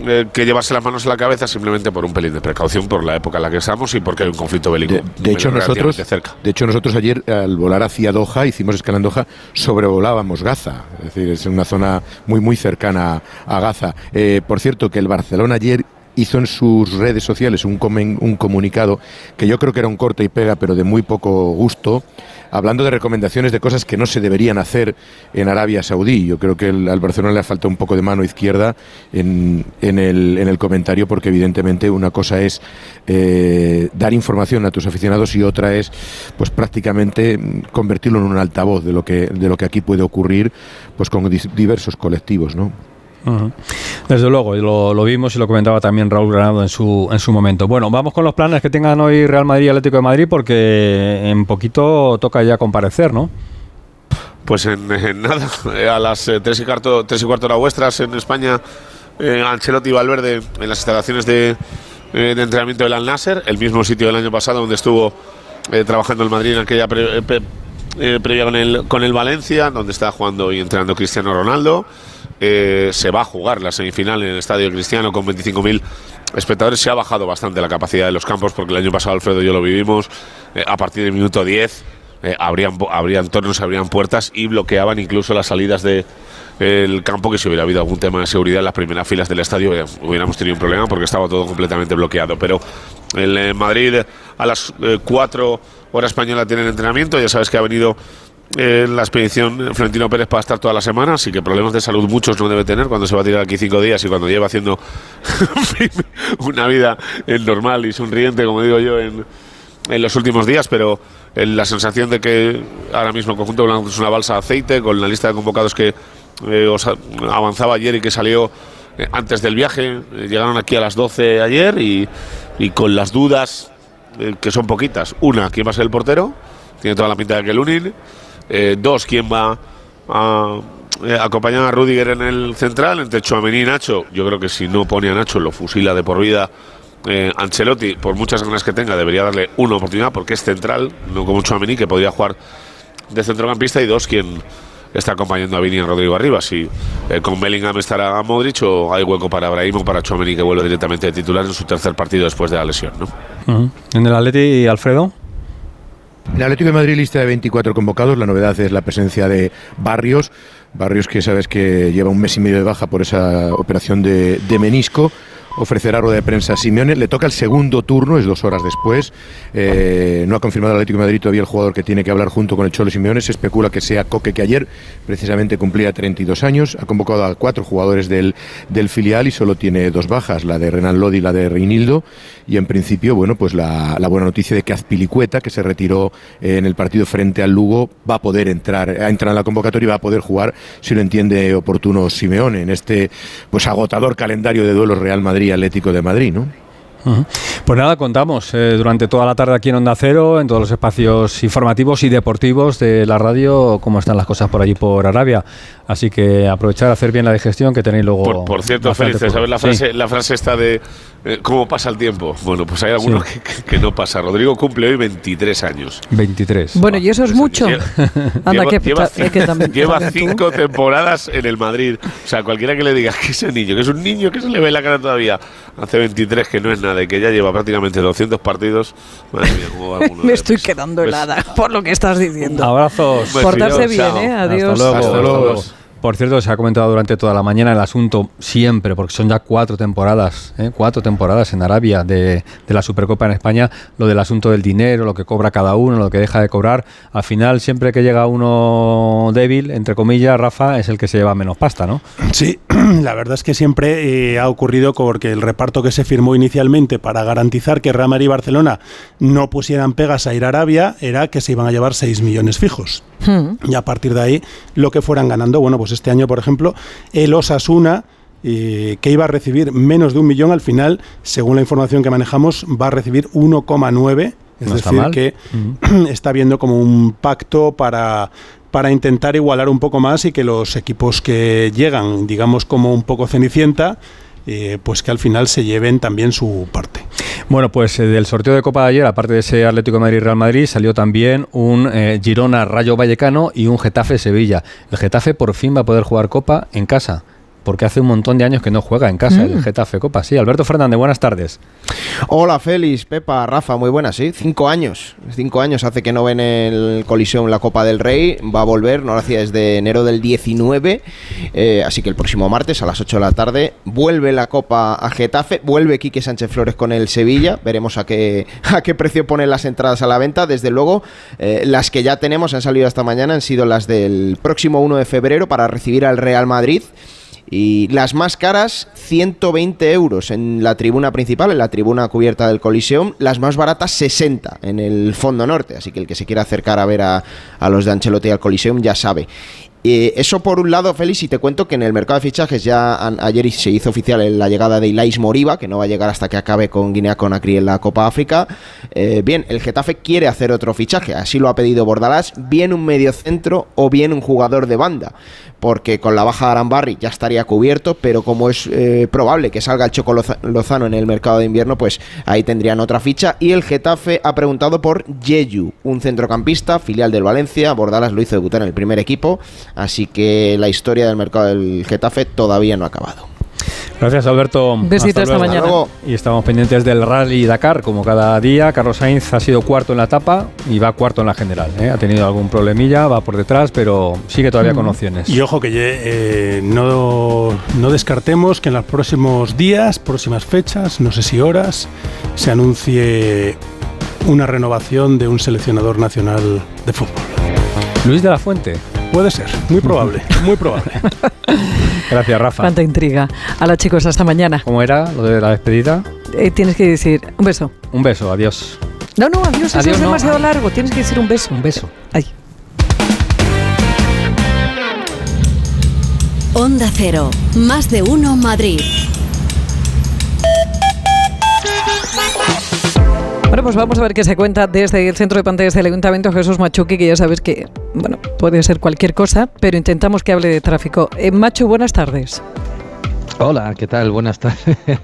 eh, que llevarse las manos a la cabeza, simplemente por un pelín de precaución por la época en la que estamos y porque hay un conflicto bélico. De, hecho, nosotros, cerca. de hecho, nosotros ayer al volar hacia Doha, hicimos escala en Doha, sobrevolábamos Gaza, es decir, es una zona muy, muy cercana a Gaza. Eh, por cierto, que el Barcelona ayer hizo en sus redes sociales un, un comunicado que yo creo que era un corte y pega, pero de muy poco gusto, hablando de recomendaciones de cosas que no se deberían hacer en Arabia Saudí. Yo creo que al Barcelona le falta un poco de mano izquierda en, en, el, en el comentario, porque evidentemente una cosa es eh, dar información a tus aficionados y otra es, pues prácticamente convertirlo en un altavoz de lo que, de lo que aquí puede ocurrir, pues con diversos colectivos, ¿no? Desde luego, lo, lo, vimos y lo comentaba también Raúl Granado en su, en su momento. Bueno, vamos con los planes que tengan hoy Real Madrid y Atlético de Madrid porque en poquito toca ya comparecer, ¿no? Pues en, nada, a las 3 eh, y, cuarto, 3 y cuarto hora vuestras en España, eh, Ancelotti y Valverde en las instalaciones de, eh, de entrenamiento del Al Nasser, el mismo sitio del año pasado donde estuvo trabajando el Madrid en aquella previa con el, con el Valencia, donde está jugando y entrenando Cristiano Ronaldo. Eh, se va a jugar la semifinal en el Estadio Cristiano con 25.000 espectadores. Se ha bajado bastante la capacidad de los campos porque el año pasado, Alfredo y yo lo vivimos. Eh, a partir del minuto 10 eh, habrían tornos, habrían puertas y bloqueaban incluso las salidas de el campo que si hubiera habido algún tema de seguridad en las primeras filas del estadio hubiéramos tenido un problema porque estaba todo completamente bloqueado pero en Madrid a las 4 horas española tienen entrenamiento ya sabes que ha venido en la expedición Florentino Pérez para estar toda la semana, así que problemas de salud muchos no debe tener cuando se va a tirar aquí cinco días y cuando lleva haciendo una vida normal y sonriente, como digo yo, en, en los últimos días, pero la sensación de que ahora mismo el conjunto es una balsa de aceite con la lista de convocados que eh, os avanzaba ayer y que salió eh, antes del viaje. Eh, llegaron aquí a las 12 ayer y, y con las dudas, que son poquitas. Una, ¿quién va a ser el portero? Tiene toda la pinta de que Lunin. Eh, dos, ¿quién va a eh, acompañar a Rudiger en el central? Entre Chuamení y Nacho. Yo creo que si no pone a Nacho, lo fusila de por vida. Eh, Ancelotti, por muchas ganas que tenga, debería darle una oportunidad porque es central, no como Chuamení, que podría jugar de centrocampista. Y dos, quien está acompañando a Vini y a Rodrigo arriba. Si con Bellingham estará Modric o hay hueco para Brahim para Chuamení que vuelve directamente de titular en su tercer partido después de la lesión. ¿no? En el Atleti, Alfredo. El Atlético de Madrid lista de 24 convocados. La novedad es la presencia de Barrios. Barrios que sabes que lleva un mes y medio de baja por esa operación de, menisco. Ofrecerá rueda de prensa a Simeone. Le toca el segundo turno, es dos horas después. Eh, no ha confirmado el Atlético de Madrid todavía el jugador que tiene que hablar junto con el Cholo Simeone. Se especula que sea Coque, que ayer precisamente cumplía 32 años. Ha convocado a cuatro jugadores del, del filial y solo tiene dos bajas, la de Renan Lodi y la de Reinildo. Y en principio, bueno, pues la, la buena noticia de que Azpilicueta, que se retiró eh, en el partido frente al Lugo, va a poder entrar, a entrar en la convocatoria y va a poder jugar si lo entiende oportuno Simeone en este pues agotador calendario de duelos Real Madrid Atlético de Madrid, ¿no? Pues nada, contamos eh, durante toda la tarde aquí en Onda Cero, en todos los espacios informativos y deportivos de la radio, cómo están las cosas por allí por Arabia. Así que aprovechar a hacer bien la digestión que tenéis luego. Por, por cierto, Félix, ¿sabes la Sí. frase, la frase esta de eh, cómo pasa el tiempo? Bueno, pues hay algunos que, que- que no pasa. Rodrigo cumple hoy 23 años. 23. Bueno, y eso es mucho. Anda, lleva, que, lleva que también- lleva cinco temporadas en el Madrid. O sea, cualquiera que le diga que ese niño, que es un niño que se le ve la cara todavía, hace 23, que no es nada y que ya lleva prácticamente 200 partidos. Madre mía, cómo va alguno Me estoy quedando pues- helada por lo que estás diciendo. Abrazos. Portarse bien, ¿eh? Adiós. Hasta luego. Hasta luego. Por cierto, se ha comentado durante toda la mañana el asunto siempre, porque son ya cuatro temporadas, ¿eh? cuatro temporadas en Arabia de, de la Supercopa en España, lo del asunto del dinero, lo que cobra cada uno, lo que deja de cobrar. Al final, siempre que llega uno débil, entre comillas, Rafa, es el que se lleva menos pasta, ¿no? Sí, la verdad es que siempre eh, ha ocurrido porque el reparto que se firmó inicialmente para garantizar que Real Madrid y Barcelona no pusieran pegas a ir a Arabia era que se iban a llevar 6 millones fijos. Hmm. Y a partir de ahí, lo que fueran ganando, bueno, pues este año, por ejemplo, el Osasuna, eh, que iba a recibir menos de un millón, al final, según la información que manejamos, va a recibir 1,9. Es No decir, que está viendo como un pacto para, para intentar igualar un poco más y que los equipos que llegan, digamos, como un poco cenicienta, eh, pues que al final se lleven también su parte. Bueno, pues eh, del sorteo de Copa de ayer, aparte de ese Atlético de Madrid-Real Madrid, salió también un eh, Girona-Rayo Vallecano y un Getafe-Sevilla. El Getafe por fin va a poder jugar Copa en casa. Porque hace un montón de años que no juega en casa el Mm. Getafe Copa. Sí, Alberto Fernández, buenas tardes. Hola Félix, Pepa, Rafa, muy buenas, sí. Cinco años. Cinco años hace que no ven el colisión la Copa del Rey. Va a volver, no lo hacía desde enero del 19. eh, así que el próximo martes a las 8 de la tarde vuelve la Copa a Getafe. Vuelve Quique Sánchez Flores con el Sevilla. Veremos a qué, a qué precio ponen las entradas a la venta. Desde luego, eh, las que ya tenemos han salido esta mañana han sido las del próximo 1 de febrero para recibir al Real Madrid. Y las más caras, 120 euros en la tribuna principal, en la tribuna cubierta del Coliseum. Las más baratas, 60 en el fondo norte. Así que el que se quiera acercar a ver a, a los de Ancelotti al Coliseum ya sabe. Eh, eso por un lado, Félix, y te cuento que en el mercado de fichajes ya ayer se hizo oficial la llegada de Ilais Moriba, que no va a llegar hasta que acabe con Guinea Conakry en la Copa África. Eh, bien, el Getafe quiere hacer otro fichaje, así lo ha pedido Bordalás, bien un mediocentro o bien un jugador de banda, porque con la baja de Arambarri ya estaría cubierto, pero como es eh, probable que salga el Choco Loza- Lozano en el mercado de invierno, pues ahí tendrían otra ficha. Y el Getafe ha preguntado por Yeyu, un centrocampista, filial del Valencia. Bordalás lo hizo debutar en el primer equipo, así que la historia del mercado del Getafe todavía no ha acabado. Gracias, Alberto. Besito, hasta mañana. Y estamos pendientes del Rally Dakar, como cada día. Carlos Sainz ha sido cuarto en la etapa y va cuarto en la general. ¿eh? Ha tenido algún problemilla, va por detrás, pero sigue todavía con opciones. Y ojo que eh, no, no descartemos que en los próximos días, próximas fechas, no sé si horas, se anuncie una renovación de un seleccionador nacional de fútbol. Luis de la Fuente. Puede ser, muy probable, muy probable. Gracias, Rafa. Cuánta intriga. Hola chicos, hasta mañana. ¿Cómo era lo de la despedida? Eh, tienes que decir un beso. Un beso, adiós. No, no, adiós, eso es no. demasiado largo. Tienes que decir un beso. Un beso. Ay. Onda Cero, más de uno Madrid. Bueno, pues vamos a ver qué se cuenta desde el centro de pantallas del Ayuntamiento Jesús Machuqui, que ya sabes que, bueno, puede ser cualquier cosa, pero intentamos que hable de tráfico. Eh, Machu, buenas tardes. Hola, ¿qué tal? Buenas tardes.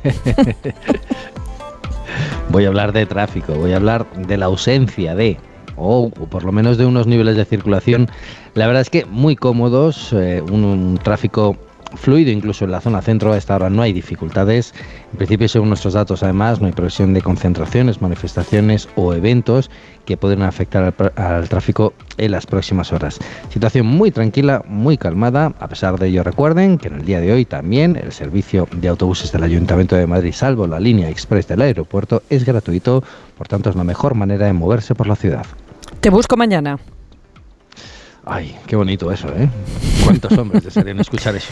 voy a hablar de tráfico, voy a hablar de la ausencia de, o por lo menos de unos niveles de circulación, la verdad es que muy cómodos, eh, un, un tráfico fluido, incluso en la zona centro a esta hora no hay dificultades. En principio, según nuestros datos, además, no hay previsión de concentraciones, manifestaciones o eventos que pueden afectar al, tráfico en las próximas horas. Situación muy tranquila, muy calmada. A pesar de ello, recuerden que en el día de hoy también el servicio de autobuses del Ayuntamiento de Madrid, salvo la línea express del aeropuerto, es gratuito. Por tanto, es la mejor manera de moverse por la ciudad. Te busco mañana. Ay, qué bonito eso, ¿eh? ¿Cuántos hombres desearían escuchar eso?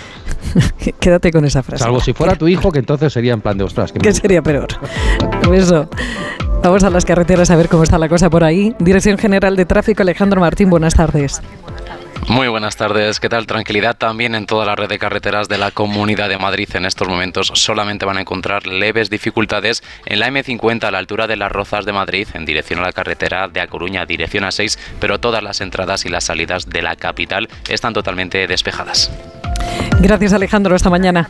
Quédate con esa frase. Salvo si fuera tu hijo, que entonces sería en plan de ostras. Que ¿Qué sería peor? eso. Vamos a las carreteras a ver cómo está la cosa por ahí. Dirección General de Tráfico, Alejandro Martín, buenas tardes. Muy buenas tardes, ¿qué tal? Tranquilidad también en toda la red de carreteras de la Comunidad de Madrid en estos momentos. Solamente van a encontrar leves dificultades en la M50 a la altura de las Rozas de Madrid, en dirección a la carretera de A Coruña, dirección a 6, pero todas las entradas y las salidas de la capital están totalmente despejadas. Gracias Alejandro, hasta mañana.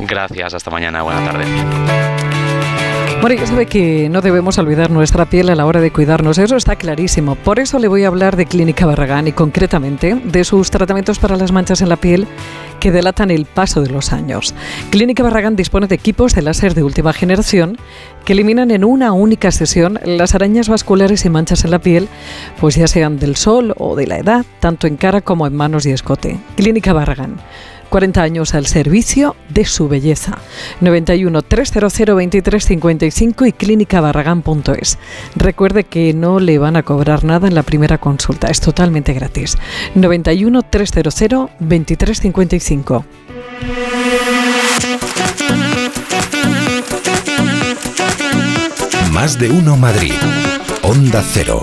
Gracias, hasta mañana, buena tarde. Bueno, sabe que no debemos olvidar nuestra piel a la hora de cuidarnos, eso está clarísimo. Por eso le voy a hablar de Clínica Barragán y concretamente de sus tratamientos para las manchas en la piel que delatan el paso de los años. Clínica Barragán dispone de equipos de láser de última generación que eliminan en una única sesión las arañas vasculares y manchas en la piel, pues ya sean del sol o de la edad, tanto en cara como en manos y escote. Clínica Barragán 40 años al servicio de su belleza. 91 300 2355 y clínicabarragán.es. Recuerde que no le van a cobrar nada en la primera consulta, es totalmente gratis. 91 300 2355. Más de uno Madrid. Onda Cero.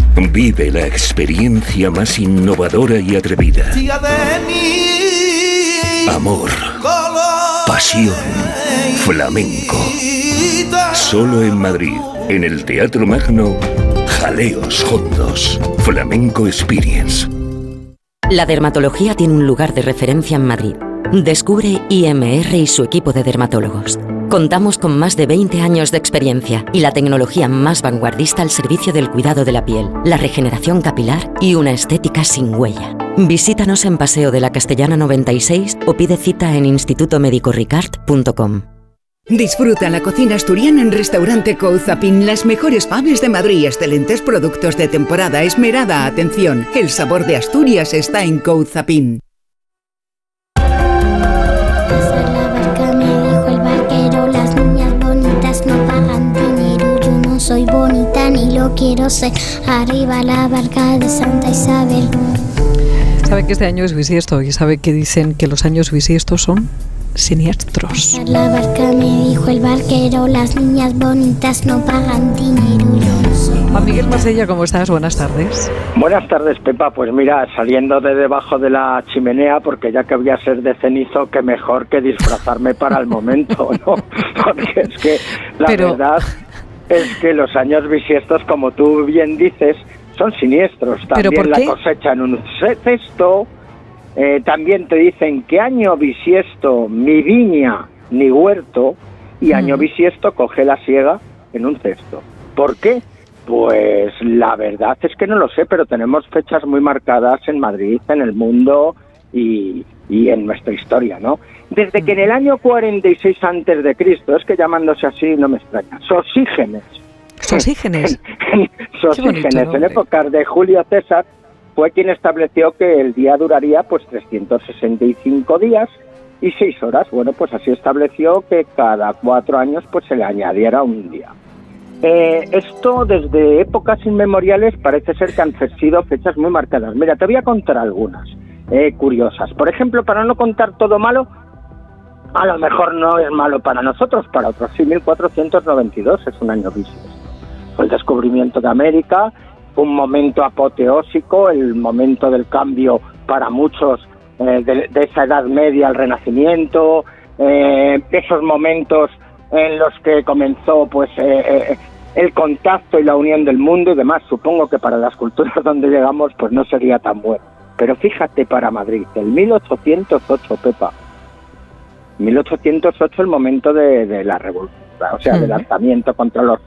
Vive la experiencia más innovadora y atrevida. Amor. Pasión. Flamenco. Solo en Madrid, en el Teatro Magno, Jaleos Hondos. Flamenco Experience. La dermatología tiene un lugar de referencia en Madrid. Descubre IMR y su equipo de dermatólogos. Contamos con más de 20 años de experiencia y la tecnología más vanguardista al servicio del cuidado de la piel, la regeneración capilar y una estética sin huella. Visítanos en Paseo de la Castellana 96 o pide cita en institutomedicoricard.com. Disfruta la cocina asturiana en Restaurante Couzapin. Las mejores faves de Madrid, excelentes productos de temporada, esmerada atención. El sabor de Asturias está en Couzapin. Soy bonita ni lo quiero ser. Arriba la barca de Santa Isabel. Sabe que este año es bisiesto y sabe que dicen que los años bisiestos son siniestros. La barca me dijo el barquero, las niñas bonitas no pagan dinero. Juan Miguel Macella, ¿cómo estás? Buenas tardes. Buenas tardes, Pepa. Pues mira, saliendo de debajo de la chimenea, porque ya que voy a ser de cenizo, que mejor que disfrazarme para el momento, ¿no? Porque es que la verdad es que los años bisiestos, como tú bien dices, son siniestros. También la cosecha en un cesto. Eh, también te dicen que año bisiesto mi viña ni huerto y año bisiesto coge la siega en un cesto. ¿Por qué? Pues la verdad es que no lo sé, pero tenemos fechas muy marcadas en Madrid, en el mundo y, y en nuestra historia, ¿no? Desde que en el año 46 antes de Cristo, es que llamándose así no me extraña, Sosígenes. Sosígenes. Sosígenes, en épocas de Julio César, fue quien estableció que el día duraría pues 365 días y 6 horas. Bueno, pues así estableció que cada cuatro años pues se le añadiera un día. Eh, esto desde épocas inmemoriales parece ser que han sido fechas muy marcadas. Mira, te voy a contar algunas eh, curiosas. Por ejemplo, para no contar todo malo, a lo mejor no es malo para nosotros, para otros sí, 1492 es un año bisiesto. El descubrimiento de América, un momento apoteósico, el momento del cambio para muchos eh, de, esa Edad Media al Renacimiento, eh, esos momentos en los que comenzó pues eh, el contacto y la unión del mundo y demás. Supongo que para las culturas donde llegamos pues no sería tan bueno. Pero fíjate para Madrid, el 1808, Pepa. 1808 el momento de, la revolución, o sea, del lanzamiento contra los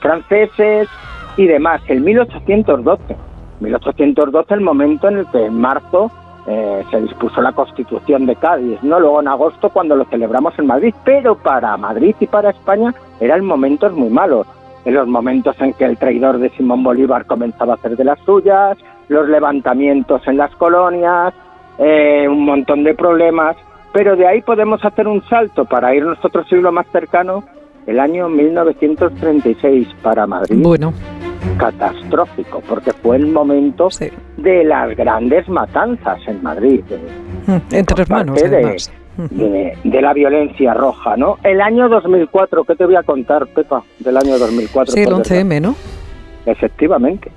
franceses y demás. El 1812, 1812 el momento en el que en marzo eh, se dispuso la Constitución de Cádiz, no luego en agosto cuando lo celebramos en Madrid, pero para Madrid y para España eran momentos muy malos en los momentos en que el traidor de Simón Bolívar comenzaba a hacer de las suyas, los levantamientos en las colonias, eh, un montón de problemas, pero de ahí podemos hacer un salto para irnos a otro siglo más cercano, el año 1936 para Madrid. Bueno. Catastrófico, porque fue el momento de las grandes matanzas en Madrid. Mm, entre hermanos, además de, la violencia roja, ¿no? El año 2004, ¿qué te voy a contar, Pepa, del año 2004? Sí, el 11M, ¿no? Efectivamente,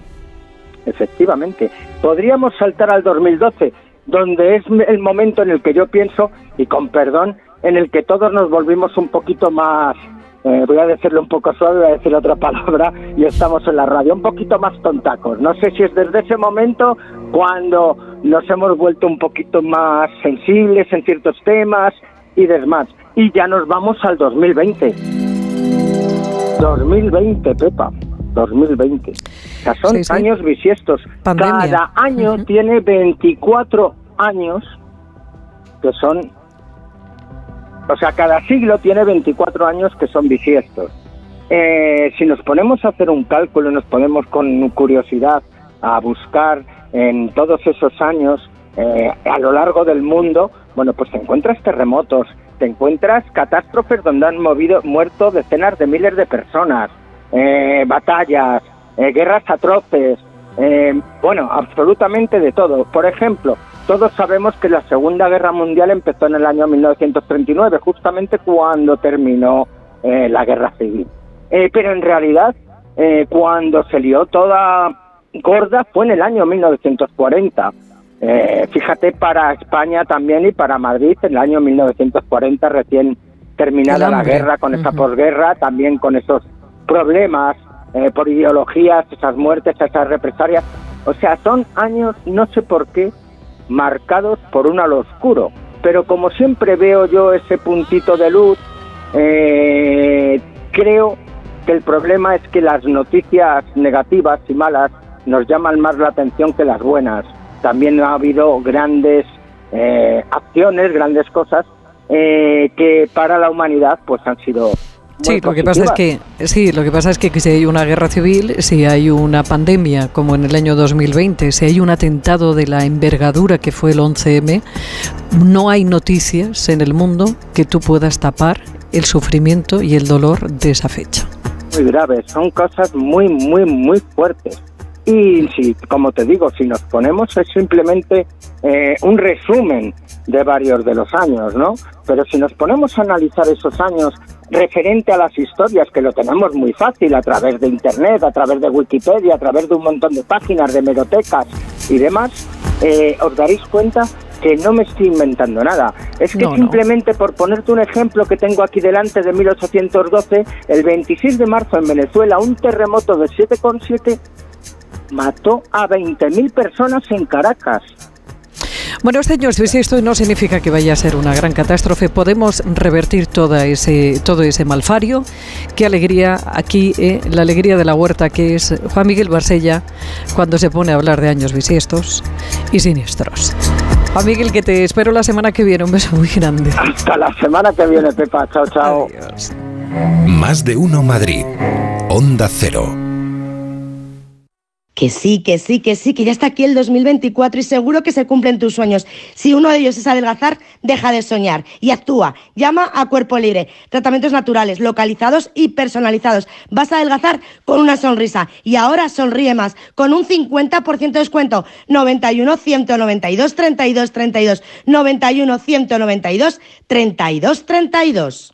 efectivamente. Podríamos saltar al 2012, donde es el momento en el que yo pienso, y con perdón, en el que todos nos volvimos un poquito más eh, voy a decirlo un poco suave, voy a decir otra palabra, y estamos en la radio, un poquito más tontacos. No sé si es desde ese momento cuando nos hemos vuelto un poquito más sensibles en ciertos temas y demás. Y ya nos vamos al 2020. 2020, Pepa. 2020. O sea, son años bisiestos. Cada año tiene 24 años que son o sea, cada siglo tiene 24 años que son bisiestos. Eh, si nos ponemos a hacer un cálculo, nos ponemos con curiosidad a buscar en todos esos años eh, a lo largo del mundo, bueno, pues te encuentras terremotos, te encuentras catástrofes donde han movido, muerto decenas de miles de personas, eh, batallas, guerras atroces, bueno, absolutamente de todo. Por ejemplo, todos sabemos que la Segunda Guerra Mundial empezó en el año 1939, justamente cuando terminó eh, la Guerra Civil. Eh, pero en realidad, eh, cuando se lió toda gorda fue en el año 1940. fíjate, para España también y para Madrid, en el año 1940, recién terminada la guerra, con esa posguerra, también con esos problemas por ideologías, esas muertes, esas represalias. O sea, son años, no sé por qué, marcados por un halo oscuro. Pero como siempre veo yo ese puntito de luz, eh, creo que el problema es que las noticias negativas y malas nos llaman más la atención que las buenas. También ha habido grandes eh, acciones, grandes cosas eh, que para la humanidad pues han sido Sí, lo que pasa es que sí, lo que pasa es que si hay una guerra civil, si hay una pandemia como en el año 2020, si hay un atentado de la envergadura que fue el 11M, no hay noticias en el mundo que tú puedas tapar el sufrimiento y el dolor de esa fecha. Muy graves, son cosas muy muy muy fuertes. Y si, como te digo, si nos ponemos es simplemente eh, un resumen de varios de los años, ¿no? Pero si nos ponemos a analizar esos años referente a las historias, que lo tenemos muy fácil a través de Internet, a través de Wikipedia, a través de un montón de páginas, de medotecas y demás, eh, os daréis cuenta que no me estoy inventando nada. Es que simplemente por ponerte un ejemplo que tengo aquí delante de 1812, el 26 de marzo en Venezuela, un terremoto de 7,7 mató a 20.000 personas en Caracas. Bueno, señores, si esto no significa que vaya a ser una gran catástrofe, podemos revertir toda ese, todo ese malfario. Qué alegría aquí, eh, la alegría de la huerta que es Juan Miguel Barsella cuando se pone a hablar de años bisiestos y siniestros. Juan Miguel, que te espero la semana que viene. Un beso muy grande. Hasta la semana que viene, Pepa. Chao, chao. Más de uno Madrid. Onda Cero. Que sí, que sí, que sí, que ya está aquí el 2024 y seguro que se cumplen tus sueños. Si uno de ellos es adelgazar, deja de soñar y actúa. Llama a Cuerpo Libre. Tratamientos naturales, localizados y personalizados. Vas a adelgazar con una sonrisa y ahora sonríe más con un 50% de descuento. 91 192 32 32 91 192 32 32.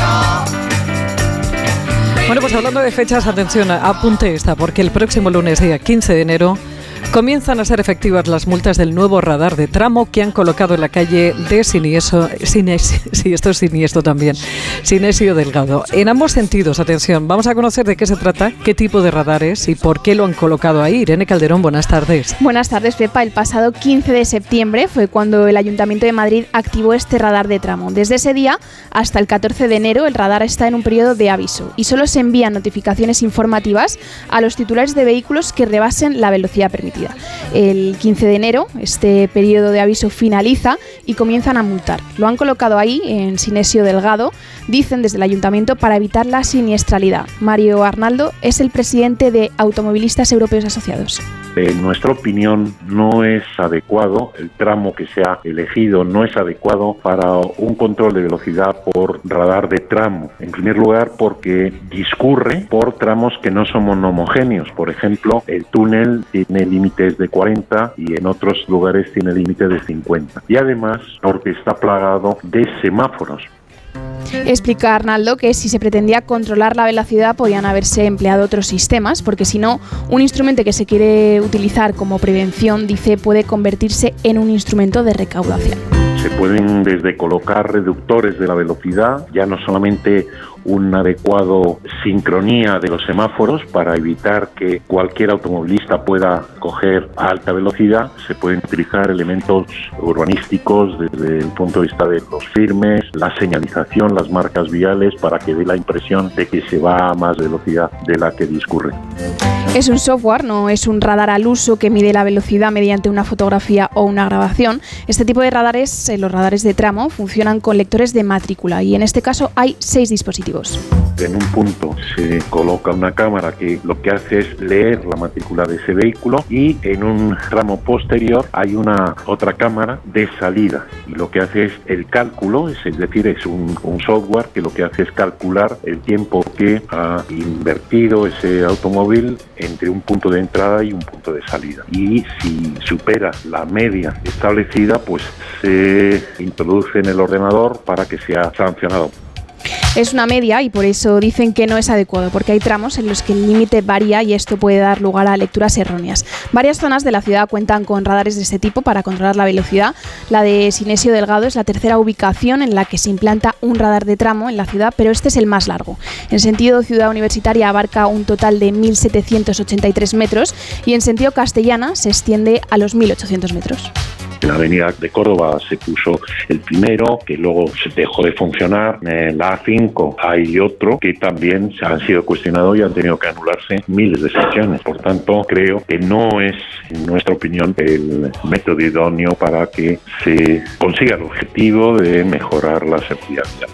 Bueno, pues hablando de fechas, atención, apunte esta, porque el próximo lunes, día 15 de enero, Comienzan a ser efectivas las multas del nuevo radar de tramo que han colocado en la calle de Sinieso, Sines, sí, esto es Siniestro también, Sinesio Delgado. En ambos sentidos, atención, vamos a conocer de qué se trata, qué tipo de radares y por qué lo han colocado ahí. Irene Calderón, buenas tardes. Buenas tardes, Pepa. El pasado 15 de septiembre fue cuando el Ayuntamiento de Madrid activó este radar de tramo. Desde ese día hasta el 14 de enero, el radar está en un periodo de aviso y solo se envían notificaciones informativas a los titulares de vehículos que rebasen la velocidad permitida. El 15 de enero este periodo de aviso finaliza y comienzan a multar. Lo han colocado ahí en Sinesio Delgado, dicen desde el ayuntamiento, para evitar la siniestralidad. Mario Arnaldo es el presidente de Automovilistas Europeos Asociados. En nuestra opinión no es adecuado, el tramo que se ha elegido no es adecuado para un control de velocidad por radar de tramo. En primer lugar porque discurre por tramos que no son homogéneos. Por ejemplo, el túnel tiene límites de 40 y en otros lugares tiene límites de 50. Y además porque está plagado de semáforos. Explica Arnaldo que si se pretendía controlar la velocidad podían haberse empleado otros sistemas, porque si no, un instrumento que se quiere utilizar como prevención, dice, puede convertirse en un instrumento de recaudación. Se pueden desde colocar reductores de la velocidad, ya no solamente un adecuado sincronía de los semáforos para evitar que cualquier automovilista pueda coger a alta velocidad. Se pueden utilizar elementos urbanísticos desde el punto de vista de los firmes, la señalización, las marcas viales para que dé la impresión de que se va a más velocidad de la que discurre. Es un software, no es un radar al uso que mide la velocidad mediante una fotografía o una grabación. Este tipo de radares, eh, los radares de tramo, funcionan con lectores de matrícula y en este caso hay seis dispositivos. En un punto se coloca una cámara que lo que hace es leer la matrícula de ese vehículo y en un ramo posterior hay una otra cámara de salida y lo que hace es el cálculo, es, decir, es un, un software que lo que hace es calcular el tiempo que ha invertido ese automóvil entre un punto de entrada y un punto de salida. Y si supera la media establecida, pues se introduce en el ordenador para que sea sancionado. Es una media y por eso dicen que no es adecuado, porque hay tramos en los que el límite varía y esto puede dar lugar a lecturas erróneas. Varias zonas de la ciudad cuentan con radares de este tipo para controlar la velocidad. La de Sinesio Delgado es la tercera ubicación en la que se implanta un radar de tramo en la ciudad, pero este es el más largo. En sentido ciudad universitaria abarca un total de 1.783 metros y en sentido castellana se extiende a los 1.800 metros. En la avenida de Córdoba se puso el primero, que luego se dejó de funcionar. En la A5 hay otro que también han sido cuestionados y han tenido que anularse miles de sesiones. Por tanto, creo que no es, en nuestra opinión, el método idóneo para que se consiga el objetivo de mejorar la seguridad vial.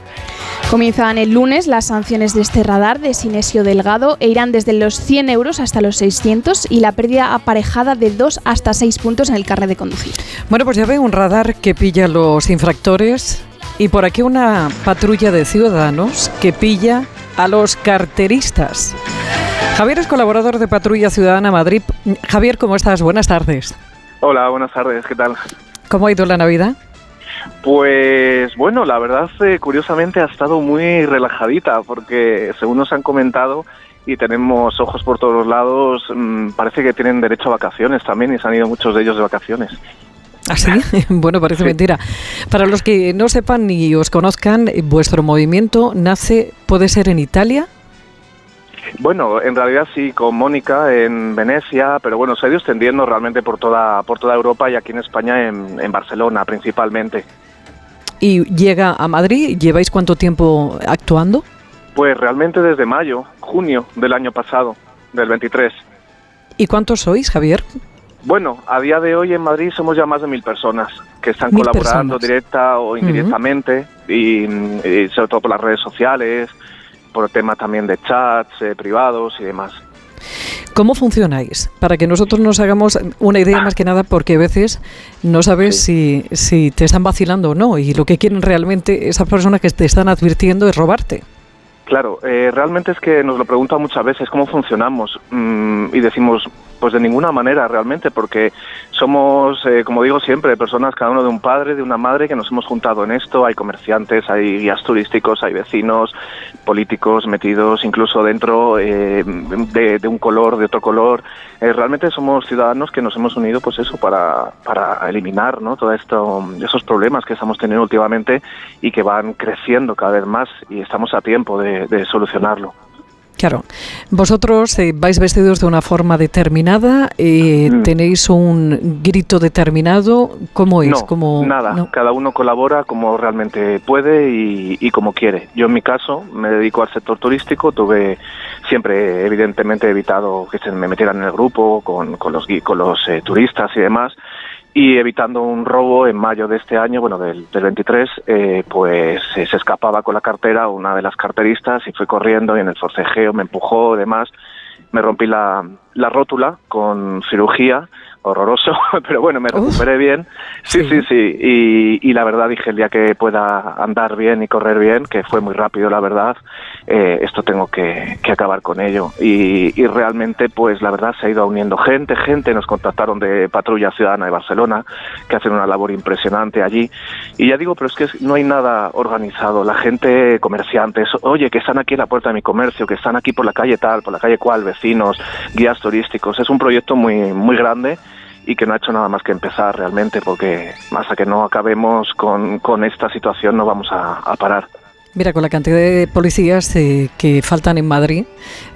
Comienzan el lunes las sanciones de este radar de Sinesio Delgado e irán desde los 100 euros hasta los 600 y la pérdida aparejada de 2 hasta 6 puntos en el carnet de conducir. Pues ya ve un radar que pilla a los infractores y por aquí una patrulla de ciudadanos que pilla a los carteristas. Javier es colaborador de Patrulla Ciudadana Madrid. Javier, ¿cómo estás? Buenas tardes. Hola, buenas tardes, ¿qué tal? ¿Cómo ha ido la Navidad? Pues bueno, la verdad, eh, curiosamente ha estado muy relajadita, porque según nos han comentado, y tenemos ojos por todos los lados. Mm, parece que tienen derecho a vacaciones también y se han ido muchos de ellos de vacaciones. ¿Ah, sí? bueno, parece mentira. Para los que no sepan ni os conozcan, vuestro movimiento nace, puede ser en Italia. Bueno, en realidad sí, con Mónica en Venecia, pero bueno, se ha ido extendiendo realmente por toda, por toda Europa y aquí en España, en, en Barcelona principalmente. ¿Y llega a Madrid? ¿Lleváis cuánto tiempo actuando? Pues realmente desde mayo, junio del año pasado, del 23. ¿Y cuántos sois, Javier? Bueno, a día de hoy en Madrid somos ya más de mil personas que están colaborando directa o indirectamente y, y, sobre todo por las redes sociales, por el tema también de chats eh, privados y demás. ¿Cómo funcionáis? Para que nosotros nos hagamos una idea más que nada, porque a veces no sabes si, si te están vacilando o no, y lo que quieren realmente esas personas que te están advirtiendo es robarte. Claro, eh, realmente es que nos lo preguntan muchas veces cómo funcionamos mm, y decimos, pues de ninguna manera realmente, porque somos, eh, como digo siempre, personas cada uno de un padre, de una madre, que nos hemos juntado en esto. Hay comerciantes, hay guías turísticos, hay vecinos, políticos metidos incluso dentro eh, de, un color, de otro color. Eh, realmente somos ciudadanos que nos hemos unido, pues eso, para, para eliminar ¿no? todo esto, esos problemas que estamos teniendo últimamente y que van creciendo cada vez más y estamos a tiempo de solucionarlo. Claro. Vosotros eh, vais vestidos de una forma determinada, eh, mm. tenéis un grito determinado. ¿Cómo es? No, nada. Cada uno colabora como realmente puede y, como quiere. Yo en mi caso me dedico al sector turístico. Tuve siempre, evidentemente, evitado que se me metieran en el grupo con, con los, con los eh, turistas y demás y evitando un robo en mayo de este año, bueno, del, 23, eh, pues eh, se escapaba con la cartera una de las carteristas y fue corriendo y en el forcejeo me empujó, demás, me rompí la, la rótula con cirugía horroroso, pero bueno, me recuperé bien. Sí, sí, sí. Y, la verdad dije el día que pueda andar bien y correr bien, que fue muy rápido, la verdad, eh, esto tengo que, acabar con ello. Y, realmente, pues la verdad se ha ido uniendo gente, gente, nos contactaron de Patrulla Ciudadana de Barcelona, que hacen una labor impresionante allí. Y ya digo, pero es que no hay nada organizado. La gente, comerciantes, oye, que están aquí en la puerta de mi comercio, que están aquí por la calle tal, por la calle cual, vecinos, guías turísticos. Es un proyecto muy, muy grande y que no ha hecho nada más que empezar realmente, porque hasta que no acabemos con, con esta situación no vamos a, parar. Mira, con la cantidad de policías eh, que faltan en Madrid,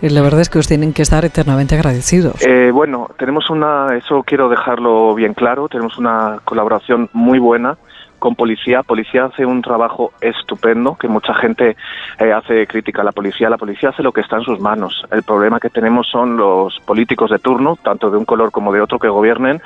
eh, la verdad es que os tienen que estar eternamente agradecidos. Eh, bueno, tenemos una, eso quiero dejarlo bien claro, tenemos una colaboración muy buena con policía. Policía hace un trabajo estupendo, que mucha gente eh, hace crítica a la policía. La policía hace lo que está en sus manos. El problema que tenemos son los políticos de turno, tanto de un color como de otro que gobiernen,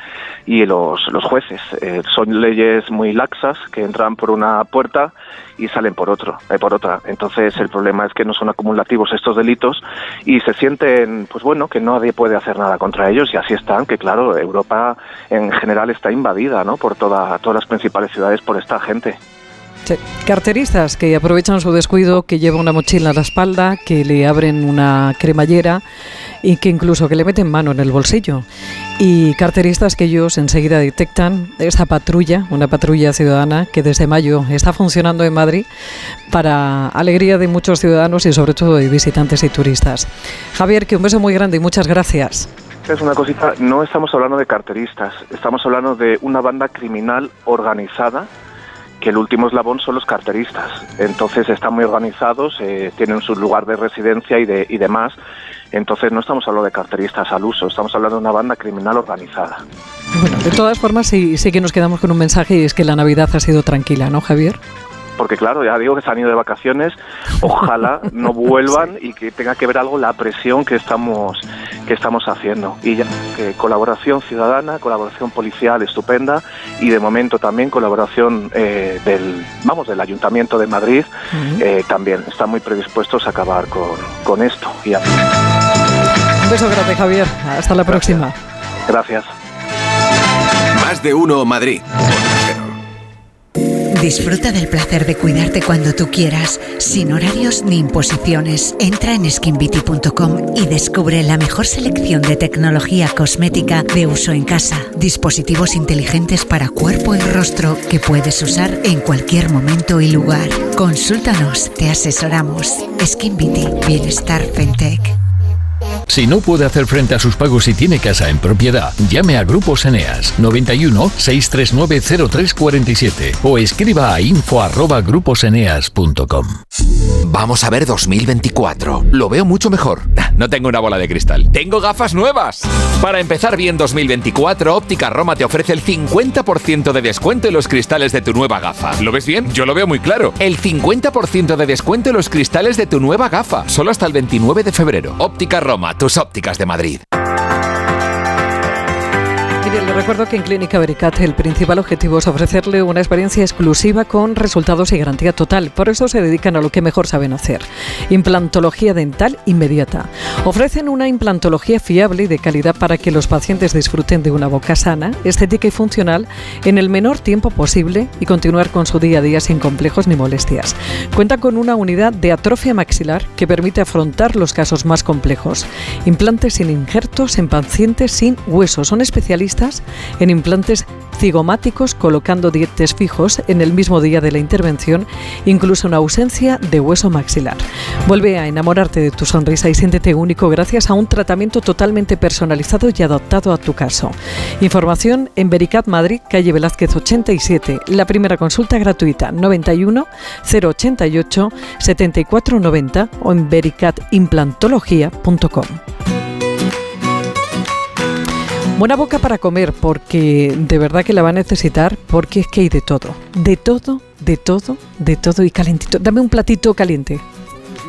y los, los jueces. Eh, son leyes muy laxas que entran por una puerta y salen por otro, eh, por otra. Entonces el problema es que no son acumulativos estos delitos y se sienten, pues bueno, que nadie puede hacer nada contra ellos y así están, que claro, Europa en general está invadida, ¿no? Por toda, todas las principales ciudades por esta gente. Carteristas que aprovechan su descuido, que lleva una mochila a la espalda, que le abren una cremallera y que incluso que le meten mano en el bolsillo. Y carteristas que ellos enseguida detectan esa patrulla, una patrulla ciudadana que desde mayo está funcionando en Madrid para alegría de muchos ciudadanos y sobre todo de visitantes y turistas. Javier, que un beso muy grande y muchas gracias. Es una cosita, no estamos hablando de carteristas, estamos hablando de una banda criminal organizada que el último eslabón son los carteristas. Entonces están muy organizados, eh, tienen su lugar de residencia y, de, y demás. Entonces no estamos hablando de carteristas al uso, estamos hablando de una banda criminal organizada. Bueno, de todas formas sí, sí que nos quedamos con un mensaje y es que la Navidad ha sido tranquila, ¿no, Javier? Porque claro, ya digo que se han ido de vacaciones, ojalá no vuelvan y que tenga que ver algo la presión que estamos que estamos haciendo. Y ya que colaboración ciudadana, colaboración policial estupenda y de momento también colaboración eh, del vamos del Ayuntamiento de Madrid eh, también están muy predispuestos a acabar con, con esto. Y Un beso grande, Javier. Hasta la próxima. Gracias. Más de uno Madrid. Disfruta del placer de cuidarte cuando tú quieras, sin horarios ni imposiciones. Entra en skinbeauty.com y descubre la mejor selección de tecnología cosmética de uso en casa. Dispositivos inteligentes para cuerpo y rostro que puedes usar en cualquier momento y lugar. Consúltanos, te asesoramos. Skin Beauty, Bienestar Fentech. Si no puede hacer frente a sus pagos y tiene casa en propiedad, llame a Grupos Eneas 91 639 0347 o escriba a info@gruposeneas.com. Vamos a ver 2024. Lo veo mucho mejor. No tengo una bola de cristal. Tengo gafas nuevas. Para empezar bien 2024, Óptica Roma te ofrece el 50% de descuento en los cristales de tu nueva gafa. ¿Lo ves bien? Yo lo veo muy claro. El 50% de descuento en los cristales de tu nueva gafa. Solo hasta el 29 de febrero. Óptica Roma, tus ópticas de Madrid. Le recuerdo que en Clínica Vericat el principal objetivo es ofrecerle una experiencia exclusiva con resultados y garantía total. Por eso se dedican a lo que mejor saben hacer. Implantología dental inmediata. Ofrecen una implantología fiable y de calidad para que los pacientes disfruten de una boca sana, estética y funcional en el menor tiempo posible y continuar con su día a día sin complejos ni molestias. Cuenta con una unidad de atrofia maxilar que permite afrontar los casos más complejos. Implantes sin injertos en pacientes sin huesos. Son especialistas en implantes cigomáticos colocando dientes fijos en el mismo día de la intervención, incluso en ausencia de hueso maxilar. Vuelve a enamorarte de tu sonrisa y siéntete único gracias a un tratamiento totalmente personalizado y adaptado a tu caso. Información en Vericat Madrid, calle Velázquez 87. La primera consulta gratuita 91 088 7490 o en vericatimplantología.com. Buena boca para comer, porque de verdad que la va a necesitar, porque es que hay de todo. De todo, de todo, de todo y calentito. Dame un platito caliente.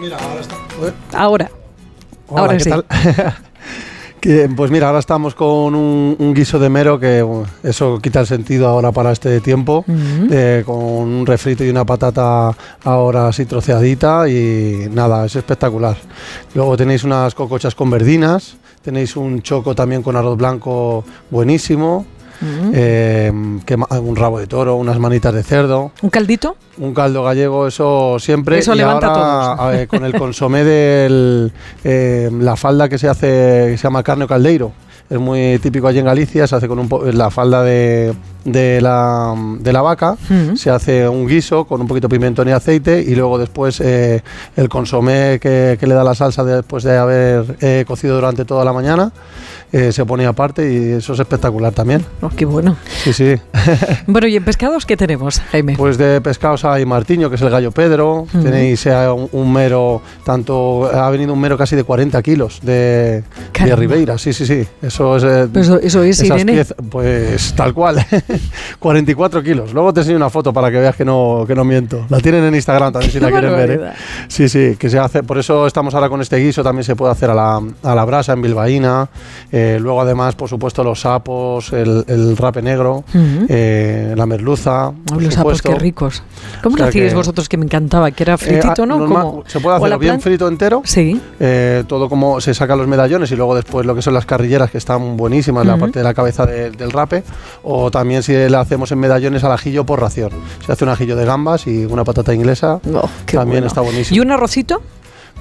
Mira, ahora está. Ahora. Hola, ahora ¿qué sí. tal? Que, pues mira, ahora estamos con un, un guiso de mero que bueno, eso quita el sentido ahora para este tiempo, eh, con un refrito y una patata ahora así troceadita y nada, es espectacular. Luego tenéis unas cocochas con verdinas, tenéis un choco también con arroz blanco buenísimo. Eh, que ma- un rabo de toro, unas manitas de cerdo, ¿Un caldito? un caldo gallego, eso siempre. Eso y levanta ahora, a todos. eh, con el consomé de la falda que se hace, que se llama carne o caldeiro. Es muy típico allí en Galicia, se hace con un po- la falda de, de la, de la vaca, se hace un guiso con un poquito de pimentón y aceite y luego después eh, el consomé que, que le da la salsa después de haber eh, cocido durante toda la mañana eh, se pone aparte y eso es espectacular también. Oh, qué bueno. Sí, sí. Bueno, ¿y en pescados qué tenemos, Jaime? Pues de pescados hay martiño, que es el gallo Pedro. Ujú. Tenéis un, un mero, tanto ha venido un mero casi de 40 kilos de, de. Ribeira. Sí, sí, sí. Eso es. eso- eso es, esas Irene. piezas- pues tal cual. 44 kilos. Luego te enseño una foto para que veas que no, que no miento. La tienen en Instagram también si la quieren ver. ¿eh? Sí, sí, que se hace. Por eso estamos ahora con este guiso. También se puede hacer a la, a la brasa en bilbaína. Eh, luego, además, por supuesto, los sapos, el, el rape negro, eh, la merluza. por Los sapos, qué ricos. ¿Cómo O sea vosotros que me encantaba? Que era Eh, fritito, ah, ¿no? normal- Como- se puede la hacer bien plan- frito entero. Sí. todo como se sacan los medallones y luego después lo que son las carrilleras que están buenísimas, la Ujú. parte de la cabeza de- del rape. O también si la hacemos en medallones al ajillo por ración. Se hace un ajillo de gambas y una patata inglesa. también bueno. está buenísimo. ¿Y un arrocito?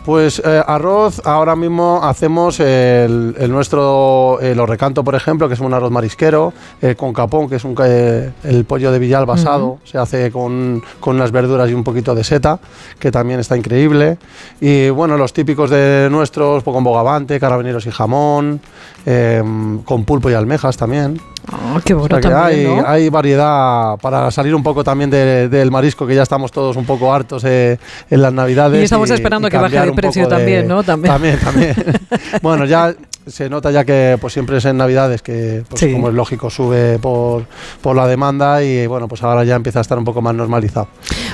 Pues eh, arroz, ahora mismo hacemos el, el nuestro, el recanto, por ejemplo, que es un arroz marisquero, eh, con capón, que es un, eh, el pollo de Villal basado, se hace con, con unas verduras y un poquito de seta, que también está increíble. Y bueno, los típicos de nuestros, pues, con bogavante, carabineros y jamón, eh, con pulpo y almejas también. Oh, qué bueno O sea que también, hay, ¿no? hay variedad para salir un poco también de- del marisco, que ya estamos todos un poco hartos eh, en las navidades. Y estamos esperando que baje de un precio poco de- también, ¿no? También. También, también. bueno, ya se nota ya que pues siempre es en navidades que, pues, Sí. como es lógico, sube por, por la demanda y bueno, pues ahora ya empieza a estar un poco más normalizado.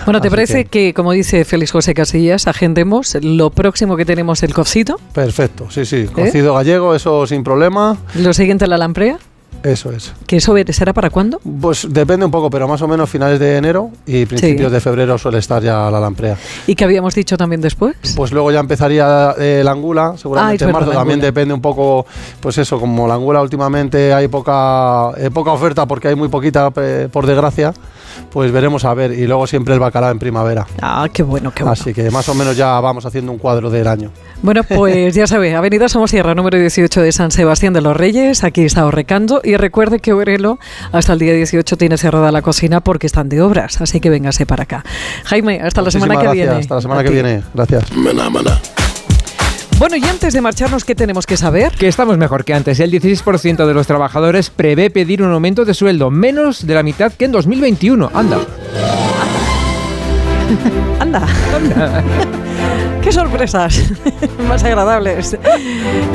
Bueno, ¿te Así parece que... como dice Félix José Casillas, agendemos lo próximo que tenemos el cocido? Perfecto, sí, sí. Cocido gallego, eso sin problema. Lo siguiente la lamprea, Eso es. que eso será para cuándo? Pues depende un poco, pero más o menos finales de enero y principios de febrero suele estar ya la lamprea. ¿Y que habíamos dicho también después? Pues luego ya empezaría eh, la angula, seguramente Ah, en marzo. verdad, También depende un poco, pues eso, como la angula últimamente hay poca, eh, poca oferta porque hay muy poquita, eh, por desgracia, pues veremos a ver. Y luego siempre el bacalao en primavera. Ah, qué bueno, qué bueno. Así que más o menos ya vamos haciendo un cuadro del año. Bueno, pues ya sabe, Avenida Somos Sierra, número 18 de San Sebastián de los Reyes, aquí está Orrecando. Y recuerde que Orelo hasta el día 18 tiene cerrada la cocina porque están de obras, así que véngase para acá. Jaime, hasta la semana que gracias, viene. Hasta la semana que viene. Gracias. Bueno, y antes de marcharnos, ¿qué tenemos que saber? Que estamos mejor que antes. El 16% de los trabajadores prevé pedir un aumento de sueldo, menos de la mitad que en 2021. Anda. Anda. Anda. ¡Qué sorpresas! Más agradables.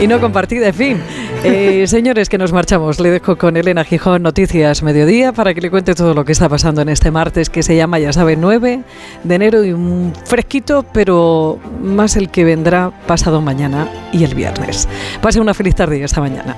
Y no compartidas, en fin. Eh, señores, que nos marchamos. Le dejo con Elena Gijón Noticias Mediodía para que le cuente todo lo que está pasando en este martes que se llama, ya saben, 9 de enero y un fresquito, pero más el que vendrá pasado mañana y el viernes. Pase una feliz tarde y esta mañana.